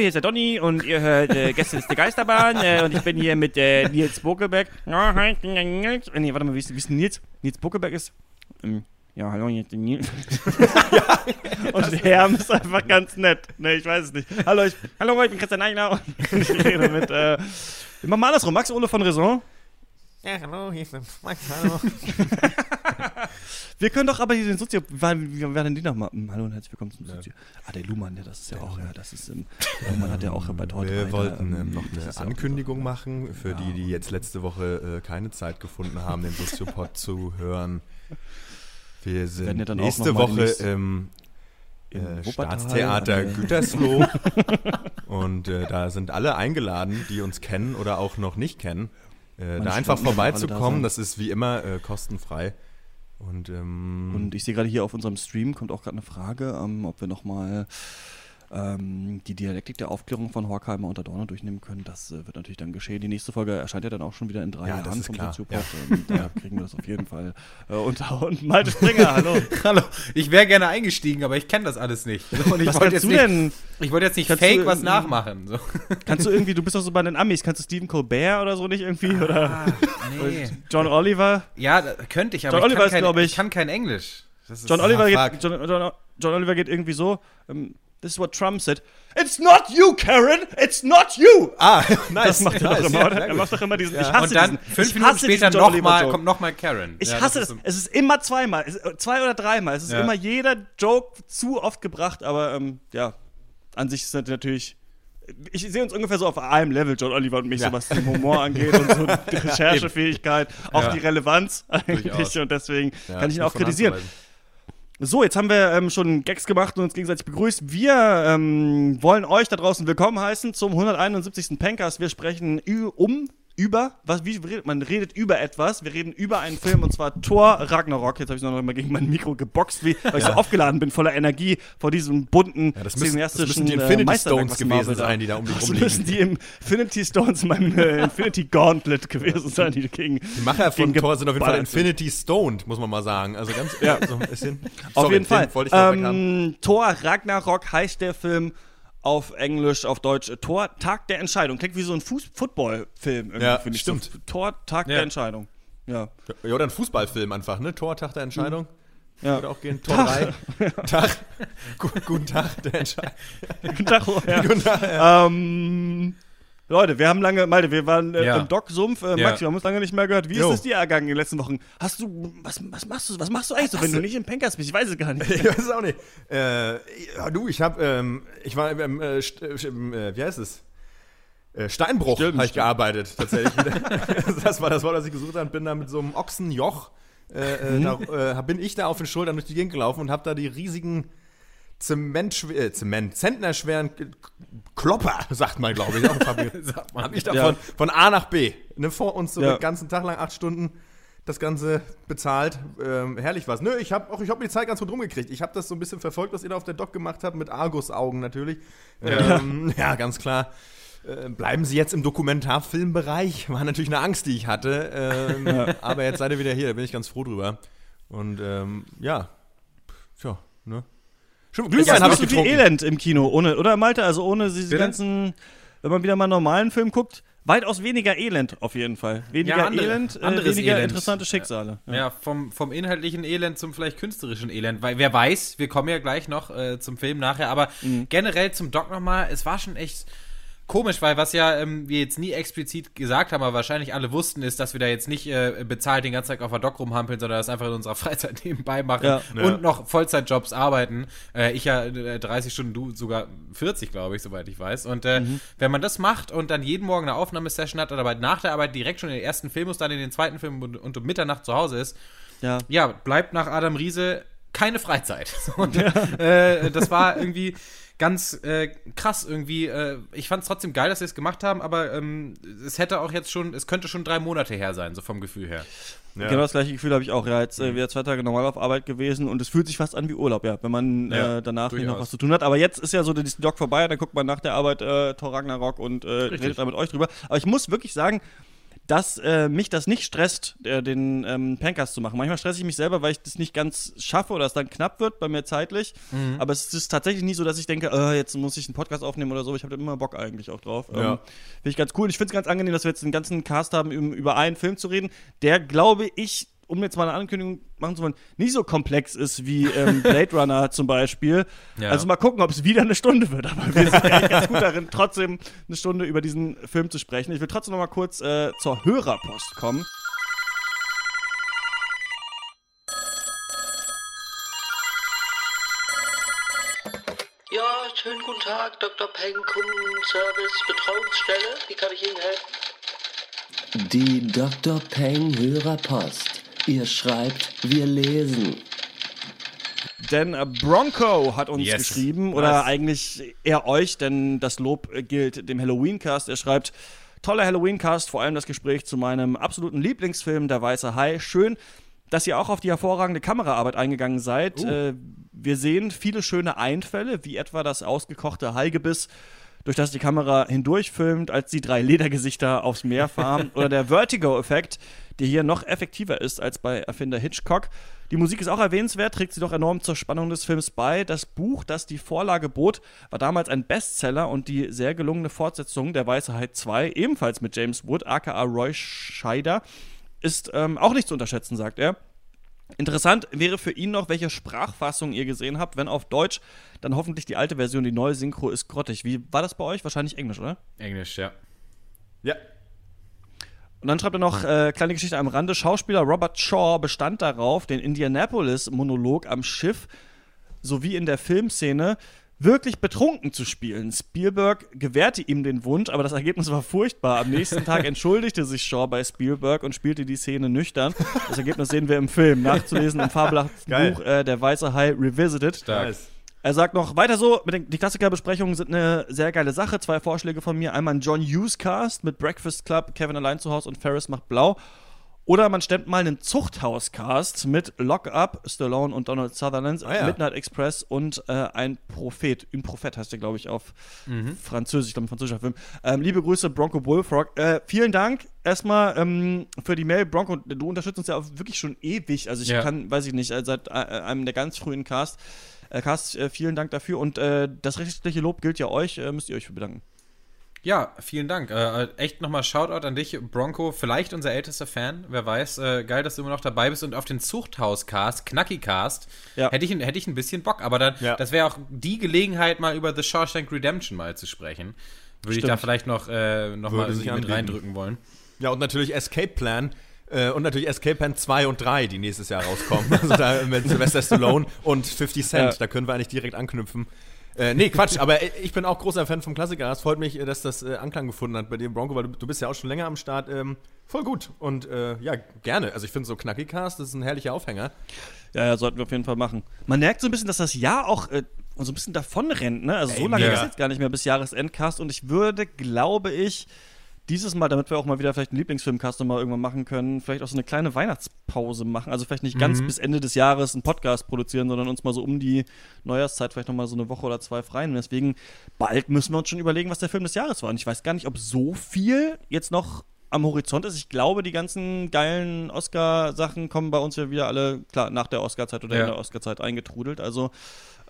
Hier ist der Donny und ihr hört äh, Gäste ist der Geisterbahn äh, und ich bin hier mit äh, Nils Bokelberg. Ja, hi, ich bin der Nils. Äh, nee, warte mal, wie ist, wie ist Nils? Nils Bokelberg ist. Ähm, ja, hallo, hier ist der Nils. und Herm ist einfach ganz nett. Nee, ich weiß es nicht. Hallo, ich, hallo, ich bin Christian Eichler und ich rede mit. Äh, wir machen mal andersrum. Max Ole von Raison. Ja, hallo, hier ist der Max, hallo. Wir können doch aber hier den Sozio. War denn die nochmal? Hm, Hallo und herzlich willkommen zum Sozio. Ah, der Luhmann, ja, das ist ja auch, ja, das ist. Ähm, Luhmann hat ja auch bei Torte. Wir wollten ähm, noch eine Ankündigung machen für die, die jetzt letzte Woche äh, keine Zeit gefunden haben, den Soziopod zu hören. Wir sind werden ja nächste Woche demnächst im im äh, Staatstheater der- Gütersloh. Und äh, da sind alle eingeladen, die uns kennen oder auch noch nicht kennen, äh, da einfach alle da vorbeizukommen. Das ist wie immer äh, kostenfrei. Und, ähm, Und ich sehe gerade hier auf unserem Stream kommt auch gerade eine Frage, ähm, ob wir nochmal ähm, die Dialektik der Aufklärung von Horkheimer und Adorno durchnehmen können. Das äh, wird natürlich dann geschehen. Die nächste Folge erscheint ja dann auch schon wieder in drei Ja, das Jahren ist vom. Soziopod. Und da kriegen wir das auf jeden Fall äh, unter. Und Malte Springer, hallo. hallo, ich wäre gerne eingestiegen, aber ich kenne das alles nicht. Und ich Was wollte kannst jetzt du nicht, denn? Ich wollte jetzt nicht fake du, was ähm, nachmachen. So. Kannst du irgendwie, du bist doch so bei den Amis, kannst du Stephen Colbert oder so nicht irgendwie? Oder Ah, nee. John Oliver? Ja, könnte ich, aber John ich, Oliver kann ist, kein, ich- ich kann kein Englisch. John Oliver, geht, John, John, John Oliver geht irgendwie so. ähm, This is what Trump said. It's not you, Karen! It's not you! ah, nice. Das macht er nice, doch immer, ja, oder? Er macht doch immer diesen. Ja. Ich hasse Und dann diesen, fünf Minuten hasse später noch mal, kommt nochmal Karen. Ich Ja, hasse das das. ist Es ist immer zweimal, es ist, zwei oder dreimal. Es ist Ja. immer jeder Joke zu oft gebracht, aber ähm, ja, an sich ist das natürlich. Ich sehe uns ungefähr so auf einem Level, John Oliver und mich, Ja. so was den Humor angeht und so die Recherchefähigkeit, auch Ja. die Relevanz eigentlich. Durchaus. Und deswegen Ja, kann ich ihn auch kritisieren. So, jetzt haben wir ähm, schon Gags gemacht und uns gegenseitig begrüßt. Wir ähm, wollen euch da draußen willkommen heißen zum 171. Pencast. Wir sprechen um, über, was, wie redet man? redet über etwas. Wir reden über einen Film und zwar Thor Ragnarok. Jetzt habe ich noch mal gegen mein Mikro geboxt, wie, weil ich so aufgeladen bin, voller Energie vor diesem bunten, Ja, das, müssen, das müssen die äh, Infinity Meisterwerk, Stones gewesen sein, die da um dich Das rumliegen. müssen die Infinity Stones in meinem äh, Infinity Gauntlet gewesen sein, die gegen. Die Macher von Thor sind auf jeden Fall. Infinity Stoned, muss man mal sagen. Also ganz Ja. so ein bisschen. Auf Sorry, jeden Fall. haben. Ähm, Thor Ragnarok heißt der Film auf Englisch, auf Deutsch äh, Thor Tag der Entscheidung. Klingt wie so ein Fuß Football-Film irgendwie, Ja, finde ich. stimmt. So, Thor Tag Ja. der Entscheidung. Ja. Ja, oder ein Fußballfilm einfach, ne? Tor, Tag der Entscheidung. ja. Würde auch gehen. Tor 3. Tag. Gu- Guten Tag, der Entscheidung. Guten Tag, ja. Guten Tag. Ja. ähm, Leute, wir haben lange, Malte, wir waren äh, Ja. im Doc-Sumpf. Äh. Max, wir haben uns lange nicht mehr gehört. Wie Jo. ist es dir ergangen in den letzten Wochen? Hast du, was, was machst du, was machst du eigentlich so, wenn du nicht im Pankers bist? Ich weiß es gar nicht. Ich weiß es auch nicht. Äh, ja, du, ich hab, ähm, ich war im, äh, äh, äh, wie heißt es? Äh, Steinbruch habe ich gearbeitet, tatsächlich. das war das Wort, das ich gesucht habe. Bin da mit so einem Ochsenjoch, äh, Mhm. da, bin ich da auf den Schultern durch die Gegend gelaufen und habe da die riesigen Zement, äh, Zement, Zentnerschweren Klopper, sagt man, glaube ich. Sagt man. Hab ich da Ja. von, A nach B, ne, vor uns so Ja. den ganzen Tag lang, acht Stunden, das Ganze bezahlt. Ähm, herrlich was. Nö, ich habe auch, ich habe die Zeit ganz gut rumgekriegt. Ich habe das so ein bisschen verfolgt, was ihr da auf der Doc gemacht habt, mit Argus-Augen natürlich. Ja, ähm, ja ganz klar. Äh, bleiben Sie jetzt im Dokumentarfilmbereich? War natürlich eine Angst, die ich hatte. Ähm, Aber jetzt seid ihr wieder hier, da bin ich ganz froh drüber. Und ähm, ja, tja, ne? Es Glühwein habe ich so viel getrunken. Elend im Kino, ohne, oder Malte? Also ohne diese ganzen, wenn man wieder mal einen normalen Film guckt, weitaus weniger Elend auf jeden Fall. Weniger Ja, andere- Elend, äh, weniger Elend. interessante Schicksale. Ja, vom, vom inhaltlichen Elend zum vielleicht künstlerischen Elend. Weil wer weiß, wir kommen ja gleich noch äh, zum Film nachher, aber Mhm. generell zum Doc nochmal, es war schon echt komisch, weil was ja ähm, wir jetzt nie explizit gesagt haben, aber wahrscheinlich alle wussten, ist, dass wir da jetzt nicht äh, bezahlt den ganzen Tag auf der Doc rumhampeln, sondern das einfach in unserer Freizeit nebenbei machen Ja. und Ja. noch Vollzeitjobs arbeiten. Äh, ich ja äh, 30 Stunden, du sogar 40, glaube ich, soweit ich weiß. Und äh, wenn man das macht und dann jeden Morgen eine Aufnahmesession hat, aber nach der Arbeit direkt schon in den ersten Film muss, dann in den zweiten Film und, und um Mitternacht zu Hause ist, Ja. ja, bleibt nach Adam Riese keine Freizeit. Und, äh, das war irgendwie ganz äh, krass irgendwie. Äh, ich fand es trotzdem geil, dass sie es gemacht haben, aber ähm, es hätte auch jetzt schon, es könnte schon drei Monate her sein, so vom Gefühl her. Ja. Genau das gleiche Gefühl habe ich auch. Ja, jetzt Mhm. äh, wieder zwei Tage normal auf Arbeit gewesen und es fühlt sich fast an wie Urlaub, ja, wenn man Ja, äh, danach nicht noch durchaus. was zu tun hat. Aber jetzt ist ja so der Doc vorbei, dann guckt man nach der Arbeit äh, Thor Ragnarok und äh, Richtig. redet da mit euch drüber. Aber ich muss wirklich sagen, dass äh, mich das nicht stresst, äh, den ähm, Pancast zu machen. Manchmal stresse ich mich selber, weil ich das nicht ganz schaffe oder es dann knapp wird bei mir zeitlich. Mhm. Aber es ist tatsächlich nie so, dass ich denke, äh, jetzt muss ich einen Podcast aufnehmen oder so. Ich habe da immer Bock eigentlich auch drauf. Ja. Ähm, finde ich ganz cool. Ich finde es ganz angenehm, dass wir jetzt den ganzen Cast haben, um über einen Film zu reden, der, glaube ich, um jetzt mal eine Ankündigung machen zu wollen, nicht so komplex ist wie ähm, Blade Runner zum Beispiel. Ja. Also mal gucken, ob es wieder eine Stunde wird. Aber wir sind eigentlich ganz gut darin, trotzdem eine Stunde über diesen Film zu sprechen. Ich will trotzdem noch mal kurz äh, zur Hörerpost kommen. Ja, schönen guten Tag, Dr. Peng, Kundenservice, Betreuungsstelle. Wie kann ich Ihnen helfen? Die Dr. Peng Hörerpost. Ihr schreibt, wir lesen. Denn äh, Bronco hat uns Yes. geschrieben, oder Was? eigentlich eher euch, denn das Lob äh, gilt dem Halloween-Cast. Er schreibt, toller Halloween-Cast, vor allem das Gespräch zu meinem absoluten Lieblingsfilm, Der Weiße Hai. Schön, dass ihr auch auf die hervorragende Kameraarbeit eingegangen seid. Äh, wir sehen viele schöne Einfälle, wie etwa das ausgekochte Haigebiss, durch das die Kamera hindurch filmt, als die drei Ledergesichter aufs Meer fahren. Oder der Vertigo-Effekt, der hier noch effektiver ist als bei Erfinder Hitchcock. Die Musik ist auch erwähnenswert, trägt sie doch enorm zur Spannung des Films bei. Das Buch, das die Vorlage bot, war damals ein Bestseller und die sehr gelungene Fortsetzung der Weiße Hai 2, ebenfalls mit James Wood, aka Roy Scheider, ist ähm, auch nicht zu unterschätzen, sagt er. Interessant wäre für ihn noch, welche Sprachfassung ihr gesehen habt. Wenn auf Deutsch, dann hoffentlich die alte Version, die neue Synchro ist grottig. Wie war das bei euch? Wahrscheinlich Englisch, oder? Englisch, ja. Ja. Und dann schreibt er noch, äh, kleine Geschichte am Rande, Schauspieler Robert Shaw bestand darauf, den Indianapolis-Monolog am Schiff sowie in der Filmszene wirklich betrunken zu spielen. Spielberg gewährte ihm den Wunsch, aber das Ergebnis war furchtbar. Am nächsten Tag entschuldigte sich Shaw bei Spielberg und spielte die Szene nüchtern. Das Ergebnis sehen wir im Film, nachzulesen im fabelhaften. Buch äh, Der Weiße Hai Revisited. Stark. Er sagt noch, weiter so, den, die Klassikerbesprechungen sind eine sehr geile Sache. Zwei Vorschläge von mir. Einmal ein John Hughes Cast mit Breakfast Club, Kevin allein zu Hause und Ferris macht blau. Oder man stemmt mal einen Zuchthaus-Cast mit Lock Up, Stallone und Donald Sutherland, Ah ja. Midnight Express und äh, ein Prophet. Un Prophet heißt der, glaube ich, auf Französisch, ich glaube, ein französischer Film. Ähm, liebe Grüße, Bronco Bullfrog. Äh, vielen Dank erstmal ähm, für die Mail, Bronco. Du unterstützt uns ja auch wirklich schon ewig. Also ich Ja. kann, weiß ich nicht, äh, seit äh, einem der ganz frühen Cast. Äh, Cast, äh, vielen Dank dafür. Und äh, das rechtliche Lob gilt ja euch, äh, müsst ihr euch für bedanken. Ja, vielen Dank. Äh, echt nochmal Shoutout an dich, Bronco. Vielleicht unser ältester Fan, wer weiß. Äh, geil, dass du immer noch dabei bist. Und auf den Zuchthaus-Cast, Knacki-Cast, Ja. hätte, ich, hätte ich ein bisschen Bock. Aber dann, Ja. das wäre auch die Gelegenheit, mal über The Shawshank Redemption mal zu sprechen. Würde ich Stimmt. da vielleicht noch, äh, noch mal Würde mit anbieten. reindrücken wollen. Ja, und natürlich Escape Plan. Äh, und natürlich Escape Plan 2 und 3, die nächstes Jahr rauskommen. Also da mit Sylvester Stallone und 50 Cent. Ja. Da können wir eigentlich direkt anknüpfen. Äh, nee, Quatsch, aber äh, ich bin auch großer Fan vom Klassiker. Es freut mich, äh, dass das äh, Anklang gefunden hat bei dir, Bronco, weil du, du bist ja auch schon länger am Start. Ähm, voll gut. Und äh, ja, gerne. Also ich finde so Knackigcast, das ist ein herrlicher Aufhänger. Ja, ja, sollten wir auf jeden Fall machen. Man merkt so ein bisschen, dass das Jahr auch äh, so ein bisschen davon rennt, ne? Also so lange ja. ist jetzt gar nicht mehr bis Jahresendcast und ich würde, glaube ich, dieses Mal, damit wir auch mal wieder vielleicht einen Lieblingsfilmcast nochmal irgendwann machen können, vielleicht auch so eine kleine Weihnachtspause machen. Also vielleicht nicht ganz bis Ende des Jahres einen Podcast produzieren, sondern uns mal so um die Neujahrszeit vielleicht nochmal so eine Woche oder zwei freien. Deswegen bald müssen wir uns schon überlegen, was der Film des Jahres war. Und ich weiß gar nicht, ob so viel jetzt noch am Horizont ist. Ich glaube, die ganzen geilen Oscar-Sachen kommen bei uns ja wieder alle, klar, nach der Oscar-Zeit oder Ja. in der Oscar-Zeit eingetrudelt. Also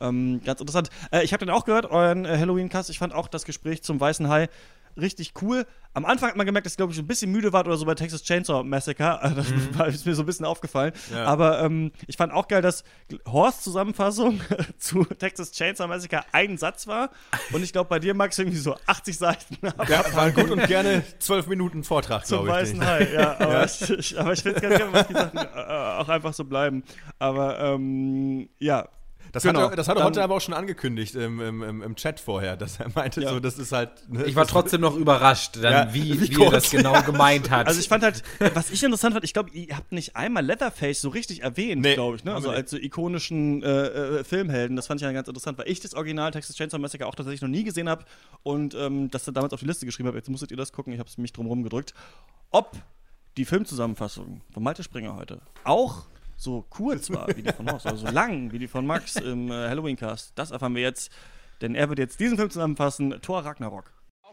ähm, ganz interessant. Äh, ich habe den auch gehört, euren äh, Halloween-Cast. Ich fand auch das Gespräch zum Weißen Hai richtig cool. Am Anfang hat man gemerkt, dass ich glaube ich ein bisschen müde war oder so bei Texas Chainsaw Massacre. Also, Das war, ist mir so ein bisschen aufgefallen. Ja. Aber ähm, ich fand auch geil, dass Horst Zusammenfassung zu Texas Chainsaw Massacre ein Satz war. Und ich glaube bei dir, Max, irgendwie so 80 Seiten. Ja, war gut und gerne 12 Minuten Vortrag, Zum glaube ich. weißen Hai, ja. Aber ich, ich, aber ich finde es ganz gerne, dass die Sachen äh, auch einfach so bleiben. Aber ähm, ja. Das Genau. hat er, das hat er Dann- heute aber auch schon angekündigt im, im, im, im Chat vorher, dass er meinte, Ja. so, das ist halt. Ne, Ich war trotzdem noch überrascht, dann, Ja, wie, wie wie, er das genau gemeint hat. Also ich fand halt, was ich interessant fand, ich glaube, ihr habt nicht einmal Leatherface so richtig erwähnt, Nee, glaube ich, ne? Also als so ikonischen äh, äh, Filmhelden. Das fand ich ja ganz interessant, weil ich das Original Texas Chainsaw Massacre auch tatsächlich noch nie gesehen habe und ähm, das dann damals auf die Liste geschrieben habe. Jetzt musstet ihr das gucken, ich habe es mich drum rumgedrückt. Ob die Filmzusammenfassung von Malte Springer heute auch so kurz war wie die von Horst, oder so lang wie die von Max im äh, Halloween-Cast, das erfahren wir jetzt, denn er wird jetzt diesen Film zusammenfassen, Thor Ragnarok.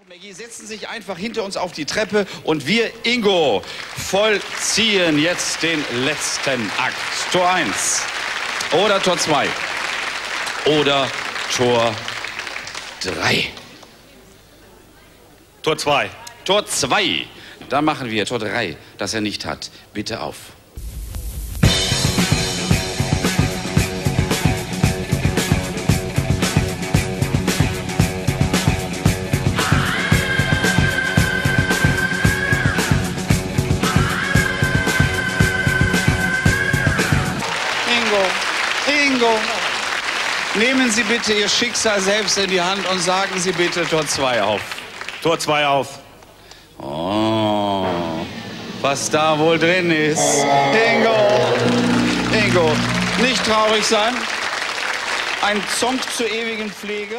Maggie setzen sich einfach hinter uns auf die Treppe und wir, Ingo, vollziehen jetzt den letzten Akt. Tor 1 oder Tor 2 oder Tor 3. Tor 2. Tor 2. Da machen wir Tor 3, das er nicht hat. Bitte auf. Ingo, Ingo, nehmen Sie bitte Ihr Schicksal selbst in die Hand und sagen Sie bitte Tor 2 auf. Tor 2 auf. Oh, was da wohl drin ist. Ingo, Ingo, nicht traurig sein. Ein Song zur ewigen Pflege.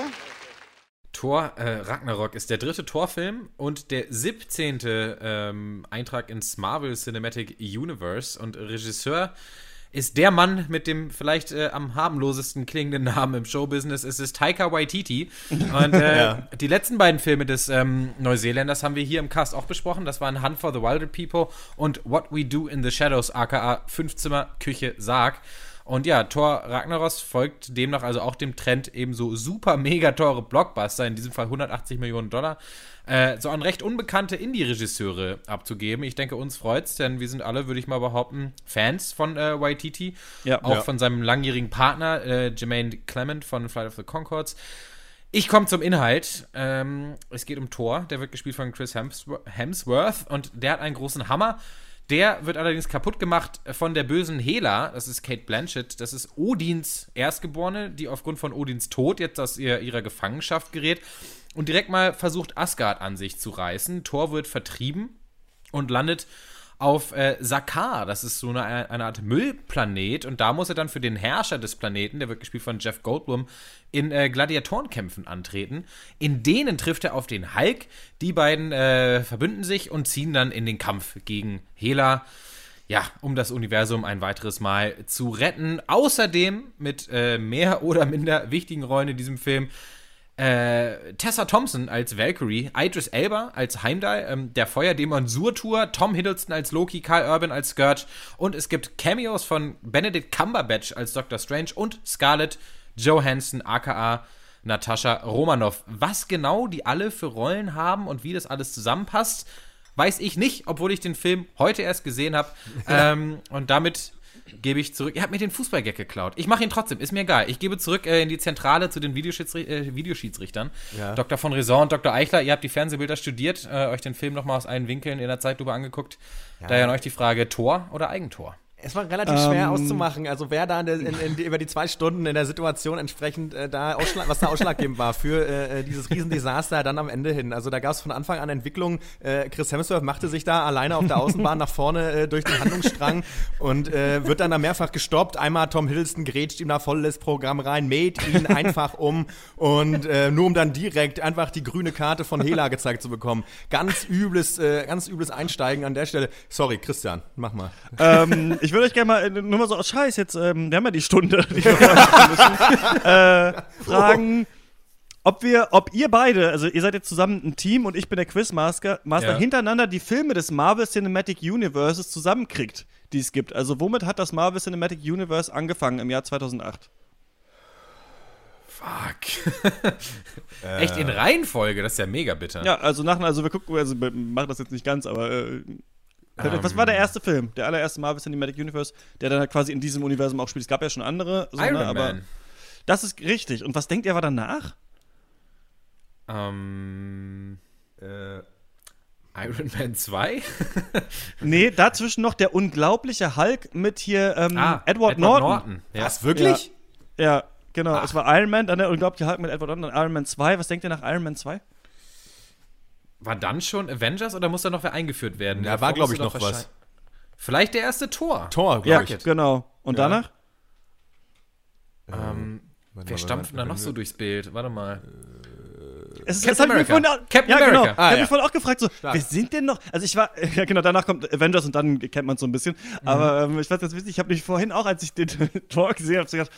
Thor äh, Ragnarok ist der dritte Torfilm und der 17. Ähm, Eintrag ins Marvel Cinematic Universe. Und Regisseur ist der Mann mit dem vielleicht äh, am harmlosesten klingenden Namen im Showbusiness. Es ist Taika Waititi. Und äh, Ja. die letzten beiden Filme des ähm, Neuseeländers haben wir hier im Cast auch besprochen. Das waren Hunt for the Wilder People und What We Do in the Shadows, aka Fünfzimmer, Küche, Sarg. Und ja, Thor Ragnaros folgt demnach also auch dem Trend, eben so super mega teure Blockbuster, in diesem Fall 180 Millionen Dollar, äh, so an recht unbekannte Indie-Regisseure abzugeben. Ich denke, uns freut's, denn wir sind alle, würde ich mal behaupten, Fans von äh, Waititi. Ja. auch Ja. von seinem langjährigen Partner, äh, Jermaine Clement von Flight of the Concords. Ich komme zum Inhalt. Ähm, es geht um Thor, der wird gespielt von Chris Hemsworth, Hemsworth und der hat einen großen Hammer. Der wird allerdings kaputt gemacht von der bösen Hela, das ist Kate Blanchett, das ist Odins Erstgeborene, die aufgrund von Odins Tod jetzt aus ihr, ihrer Gefangenschaft gerät und direkt mal versucht, Asgard an sich zu reißen. Thor wird vertrieben und landet auf äh, Sakaar. Das ist so eine, eine Art Müllplanet. Und da muss er dann für den Herrscher des Planeten, der wird gespielt von Jeff Goldblum, in äh, Gladiatorenkämpfen antreten. In denen trifft er auf den Hulk. Die beiden äh, verbünden sich und ziehen dann in den Kampf gegen Hela. Ja, um das Universum ein weiteres Mal zu retten. Außerdem mit äh, mehr oder minder wichtigen Rollen in diesem Film äh, Tessa Thompson als Valkyrie, Idris Elba als Heimdall, ähm, der Feuerdämon Surtur, Tom Hiddleston als Loki, Carl Urban als Scourge und es gibt Cameos von Benedict Cumberbatch als Doctor Strange und Scarlett Johansson aka Natascha Romanoff. Was genau die alle für Rollen haben und wie das alles zusammenpasst, weiß ich nicht, obwohl ich den Film heute erst gesehen habe. Ähm, und damit gebe ich zurück. Ihr habt mir den Fußballgag geklaut. Ich mache ihn trotzdem, ist mir egal. Ich gebe zurück äh, in die Zentrale zu den Videoschiedsri äh, Videoschiedsrichtern. Ja. Dr. von Raison und Dr. Eichler, ihr habt die Fernsehbilder studiert, äh, euch den Film nochmal aus allen Winkeln in der Zeitlupe angeguckt. Daher an euch die Frage: Tor oder Eigentor? Es war relativ schwer auszumachen, also wer da in, der- in, in, über die zwei Stunden in der Situation entsprechend äh, da ausschlag, was da ausschlaggebend war für äh, äh, dieses Riesendesaster dann am Ende hin. Also da gab es von Anfang an Entwicklung. Äh, Chris Hemsworth machte sich da alleine auf der Außenbahn nach vorne äh, durch den Handlungsstrang und äh, wird dann da mehrfach gestoppt. Einmal Tom Hiddleston grätscht ihm da volles Programm rein, mäht ihn einfach um und nur um dann direkt einfach die grüne Karte von Hela gezeigt zu bekommen. Ganz übles, ganz übles Einsteigen an der Stelle. Sorry, Christian, mach mal. ähm, ich würde euch gerne mal, äh, nur mal so aus Scheiß, jetzt, ähm, wir haben ja die Stunde, die wir machen müssen, äh, fragen, ob wir, ob ihr beide, also ihr seid jetzt zusammen ein Team und ich bin der Quizmaster, Master, Ja. hintereinander die Filme des Marvel Cinematic Universes zusammenkriegt, die es gibt. Also womit hat das Marvel Cinematic Universe angefangen im Jahr 2008? Fuck. Echt in Reihenfolge, das ist ja mega bitter. Ja, also nach, also wir gucken, also wir machen das jetzt nicht ganz, aber äh, was war der erste Film, der allererste Marvel Cinematic Universe, der dann halt quasi in diesem Universum auch spielt? Es gab ja schon andere, so, Iron ne, aber Man. das ist richtig. Und was denkt ihr war danach? Ähm, Äh, Iron Man 2? Nee, dazwischen noch der unglaubliche Hulk mit hier ähm, Ah, Edward, Norton. Ja. Was, wirklich? Ja, genau. Es war Iron Man, dann der unglaubliche Hulk mit Edward Norton, dann Iron Man 2. Was denkt ihr nach Iron Man 2? War dann schon Avengers oder muss da noch wer eingeführt werden? Da Davor war, glaub musste ich, noch was. Vielleicht der erste Tor. Tor, Ja, glaube ich. genau. Und Ja. danach? Ähm, wer stampft denn da noch so durchs Bild? Warte mal. Es ist, Captain das hab ich mir America. vorhin auch, Captain ja, genau. America. ich Ah, habe ja. mich vorhin auch gefragt, so, wer sind denn noch? Also ich war, ja genau, danach kommt Avengers und dann kennt man so ein bisschen. Mhm. Aber ähm, ich weiß jetzt wichtig, ich habe mich vorhin auch, als ich den Talk gesehen habe, so gedacht,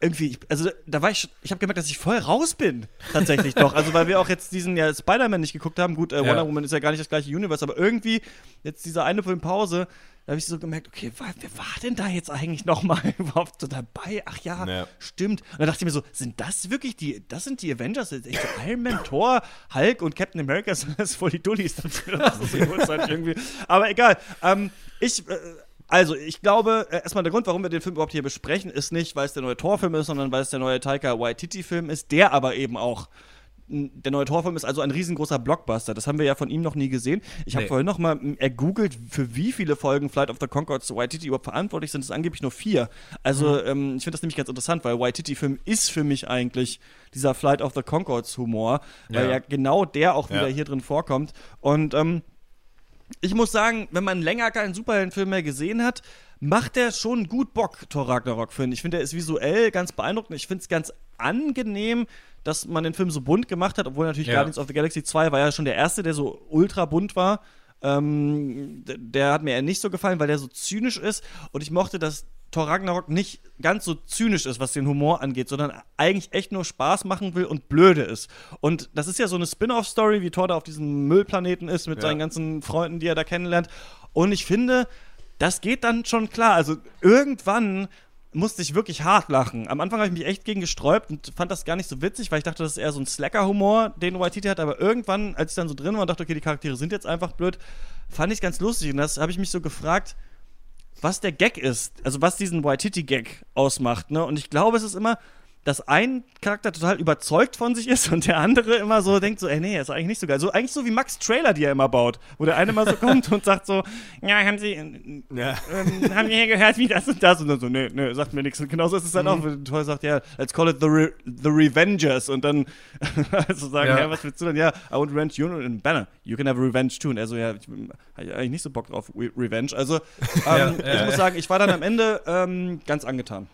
irgendwie, ich- also da war ich, schon- ich habe gemerkt, dass ich voll raus bin, tatsächlich doch. Also weil wir auch jetzt diesen ja Spider-Man nicht geguckt haben. Gut, äh, Wonder Woman ist ja gar nicht das gleiche Universe, aber irgendwie jetzt diese eine Filmpause, da habe ich so gemerkt, okay, wa- wer war denn da jetzt eigentlich noch mal überhaupt so dabei? Ach ja, Ja. stimmt. Und dann dachte ich mir so, sind das wirklich die, das sind die Avengers? Das ist echt so Iron Man, Thor, Hulk und Captain America, das ist voll die Dullis. Das ist so die Uhrzeit irgendwie. Aber egal. Ähm, ich, äh, also, ich glaube, äh, erstmal der Grund, warum wir den Film überhaupt hier besprechen, ist nicht, weil es der neue Torfilm ist, sondern weil es der neue Taika Waititi-Film ist, der aber eben auch. Der neue Torfilm ist also ein riesengroßer Blockbuster. Das haben wir ja von ihm noch nie gesehen. Ich habe Nee. vorhin noch mal ergoogelt, für wie viele Folgen Flight of the Conchords Waititi überhaupt verantwortlich sind. Es sind angeblich nur vier. Also, ähm, ich finde das nämlich ganz interessant, weil Waititi-Film ist für mich eigentlich dieser Flight of the Conchords Humor, weil Ja. ja genau der auch wieder Ja. hier drin vorkommt. Und ähm, ich muss sagen, wenn man länger keinen Superheldenfilm mehr gesehen hat, macht der schon gut Bock, Thor Ragnarok, finde ich. Ich finde, der ist visuell ganz beeindruckend. Ich finde es ganz angenehm, dass man den Film so bunt gemacht hat, obwohl natürlich Ja. Guardians of the Galaxy 2 war ja schon der erste, der so ultra bunt war. Ähm, der hat mir eher nicht so gefallen, weil der so zynisch ist. Und ich mochte, dass Thor Ragnarok nicht ganz so zynisch ist, was den Humor angeht, sondern eigentlich echt nur Spaß machen will und blöde ist. Und das ist ja so eine Spin-off-Story, wie Thor da auf diesem Müllplaneten ist mit Ja. seinen ganzen Freunden, die er da kennenlernt. Und ich finde, das geht dann schon klar. Also irgendwann musste ich wirklich hart lachen. Am Anfang habe ich mich echt gegen gesträubt und fand das gar nicht so witzig, weil ich dachte, das ist eher so ein Slacker-Humor, den Waititi hat. Aber irgendwann, als ich dann so drin war und dachte, okay, die Charaktere sind jetzt einfach blöd, fand ich ganz lustig. Und das habe ich mich so gefragt, was der Gag ist, also was diesen Waititi-Gag ausmacht, ne? Und ich glaube, es ist immer, dass ein Charakter total überzeugt von sich ist und der andere immer so denkt so, ey, nee, ist eigentlich nicht so geil. So eigentlich so wie Max Trailer, die er immer baut, wo der eine mal so kommt und sagt so, ja, haben Sie, Ja. ähm, haben wir hier gehört, wie das und das? Und dann so, nee, nee, sagt mir nichts. Und genauso ist es dann Mhm. auch, wenn Toy sagt, ja, let's call it the, Re the Revengers. Und dann also sagen, ja. Ja. was willst du denn? Ja, I want revenge you and Banner. You can have revenge too. Und er so, ja, ich habe eigentlich nicht so Bock drauf, Re Revenge. Also, ähm, Ja, ich muss sagen, ich war dann am Ende ähm, ganz angetan.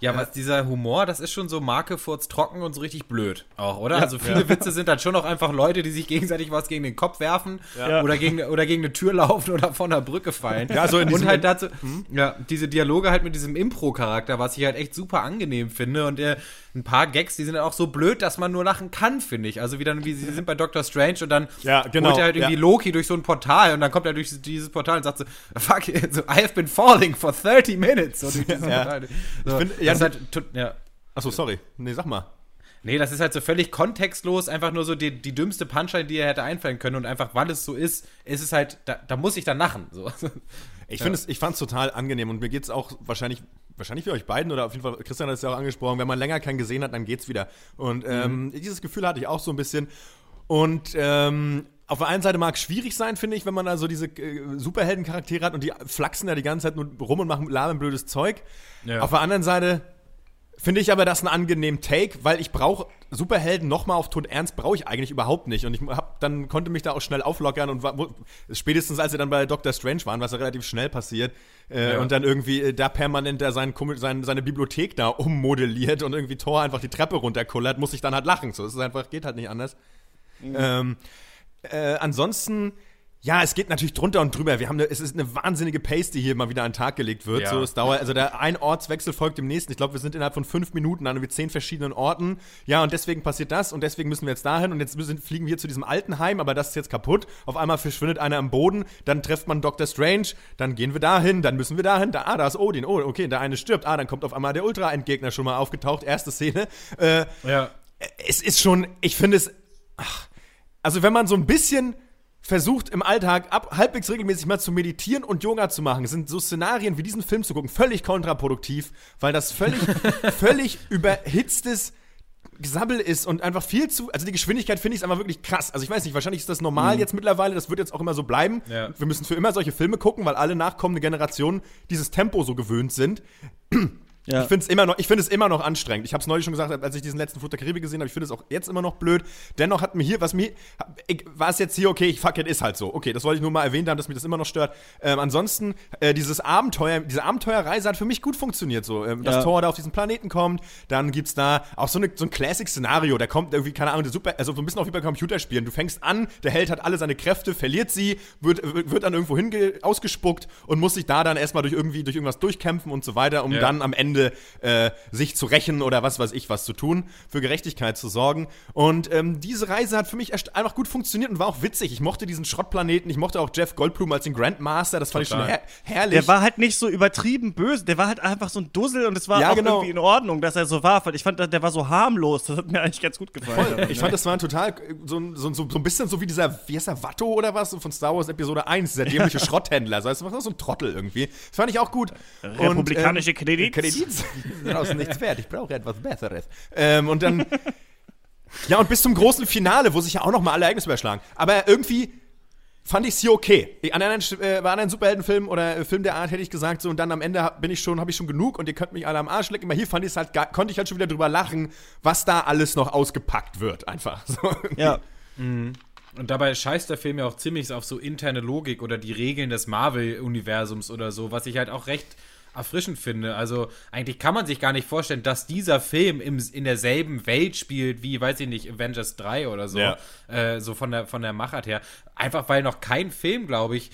Ja, was dieser Humor, das ist schon so Marke furz trocken und so richtig blöd auch, oder? also viele Witze sind dann schon auch einfach Leute, die sich gegenseitig was gegen den Kopf werfen Ja. oder, gegen, oder gegen eine Tür laufen oder von der Brücke fallen. Ja, so in und halt dazu, ja, diese Dialoge halt mit diesem Impro-Charakter, was ich halt echt super angenehm finde und der, ein paar Gags, die sind dann auch so blöd, dass man nur lachen kann, finde ich. Also wie dann, wie sie sind bei Doctor Strange und dann Ja, genau, holt er halt irgendwie ja. Loki durch so ein Portal und dann kommt er durch dieses Portal und sagt so, fuck, so, I have been falling for 30 minutes. So, Ja. Portal. So, find- das ja, ist halt, ja. Achso, sorry. Nee, sag mal. Nee, das ist halt so völlig kontextlos, einfach nur so die, die dümmste Punchline, die er hätte einfallen können und einfach, weil es so ist, ist es halt, da, da muss ich dann lachen. So. Ich finde es, ich fand es total angenehm und mir geht es auch wahrscheinlich, wahrscheinlich für euch beiden oder auf jeden Fall, Christian hat es ja auch angesprochen, wenn man länger keinen gesehen hat, dann geht's wieder. Und ähm, dieses Gefühl hatte ich auch so ein bisschen. Und ähm, auf der einen Seite mag es schwierig sein, finde ich, wenn man also diese äh, Superheldencharaktere hat und die flachsen da die ganze Zeit nur rum und machen labern blödes Zeug. Ja. Auf der anderen Seite Finde ich aber das einen angenehmen Take, weil ich brauche Superhelden nochmal auf Ton ernst brauche ich eigentlich überhaupt nicht und ich hab, dann konnte mich da auch schnell auflockern und war, wo, spätestens als sie dann bei Doctor Strange waren, was ja relativ schnell passiert äh, Ja. und dann irgendwie äh, da permanent da sein, sein, seine Bibliothek da ummodelliert und irgendwie Thor einfach die Treppe runterkullert, muss ich dann halt lachen. So, es ist einfach geht halt nicht anders. Ähm, äh, ansonsten, ja, es geht natürlich drunter und drüber. Wir haben eine, es ist eine wahnsinnige Pace, die hier mal wieder an den Tag gelegt wird. Ja. So, es dauert, also der ein Ortswechsel folgt dem nächsten. Ich glaube, wir sind innerhalb von fünf Minuten an irgendwie zehn verschiedenen Orten. Ja, und deswegen passiert das und deswegen müssen wir jetzt dahin und jetzt müssen, fliegen wir zu diesem Altenheim, aber das ist jetzt kaputt. Auf einmal verschwindet einer am Boden, dann trifft man Dr. Strange, dann gehen wir dahin, dann müssen wir dahin. Da, ah, da ist Odin. Oh, okay, der eine stirbt. Ah, dann kommt auf einmal der Ultra-Endgegner schon mal aufgetaucht. Erste Szene. Äh, Ja. es ist schon, ich finde es, ach, also wenn man so ein bisschen versucht im Alltag ab, halbwegs regelmäßig mal zu meditieren und Yoga zu machen, sind so Szenarien wie diesen Film zu gucken völlig kontraproduktiv, weil das völlig, völlig überhitztes Gesabbel ist und einfach viel zu, also die Geschwindigkeit finde ich es einfach wirklich krass. Also ich weiß nicht, wahrscheinlich ist das normal jetzt mittlerweile, das wird jetzt auch immer so bleiben. Ja. Wir müssen für immer solche Filme gucken, weil alle nachkommende Generationen dieses Tempo so gewöhnt sind. Ja. Ich finde es immer noch, ich es immer noch anstrengend. Ich habe es neulich schon gesagt, als ich diesen letzten Futter Karibik gesehen habe. Ich finde es auch jetzt immer noch blöd. Dennoch hat mir hier, was mir, war es jetzt hier okay. Ich fuck it ist halt so. Okay, das wollte ich nur mal erwähnt haben, dass mich das immer noch stört. Ähm, ansonsten äh, dieses Abenteuer, diese Abenteuerreise hat für mich gut funktioniert. So, ähm, dass Ja. Thor da auf diesen Planeten kommt, dann gibt's da auch so, eine, so ein Classic-Szenario. Da kommt irgendwie keine Ahnung, der Super, also so ein bisschen auch wie bei Computerspielen. Du fängst an, der Held hat alle seine Kräfte, verliert sie, wird, wird wird dann irgendwo hinge ausgespuckt und muss sich da dann erstmal durch irgendwie durch irgendwas durchkämpfen und so weiter, um Ja. dann am Ende Ende äh, sich zu rächen oder was weiß ich was zu tun, für Gerechtigkeit zu sorgen. Und ähm, diese Reise hat für mich einfach gut funktioniert und war auch witzig. Ich mochte diesen Schrottplaneten, ich mochte auch Jeff Goldblum als den Grandmaster, das fand Total. ich schon her herrlich. Der war halt nicht so übertrieben böse, der war halt einfach so ein Dussel und es war Ja, auch genau. irgendwie in Ordnung, dass er so war. Ich fand, der war so harmlos, das hat mir eigentlich ganz gut gefallen. Ich fand, das war ein total, so, ein- so, so, so ein bisschen so wie dieser, wie heißt der, Watto oder was, von Star Wars Episode 1, dieser dämliche Schrotthändler. So, das war so ein Trottel irgendwie. Das fand ich auch gut. Und, Republikanische ähm, Kredits. Kredits. Draußen nichts wert, ich brauche etwas Besseres. Ähm, und dann, ja, und bis zum großen Finale, wo sich ja auch noch mal alle Ereignisse überschlagen. Aber irgendwie fand ich es hier okay. An anderen, äh, bei anderen Superheldenfilmen oder äh, Film der Art hätte ich gesagt, so und dann am Ende bin ich schon, habe ich schon genug und ihr könnt mich alle am Arsch lecken. Aber hier fand ich halt, konnte ich halt schon wieder drüber lachen, was da alles noch ausgepackt wird, einfach. So. Ja. Und dabei scheißt der Film ja auch ziemlich auf so interne Logik oder die Regeln des Marvel-Universums oder so, was ich halt auch recht erfrischend finde. Also eigentlich kann man sich gar nicht vorstellen, dass dieser Film im, in derselben Welt spielt wie, weiß ich nicht, Avengers 3 oder so. Ja. Äh, so von der, von der Machart her. Einfach weil noch kein Film, glaube ich,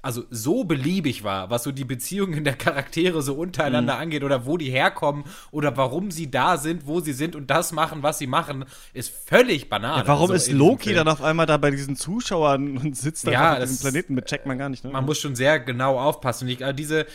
also so beliebig war, was so die Beziehungen der Charaktere so Mhm. untereinander angeht oder wo die herkommen oder warum sie da sind, wo sie sind und das machen, was sie machen, ist völlig banal. Warum Also ist Loki dann auf einmal da bei diesen Zuschauern und sitzt da Ja, auf diesem Planeten mit? Checkt man gar nicht, ne? Man muss schon sehr genau aufpassen. Und ich, also diese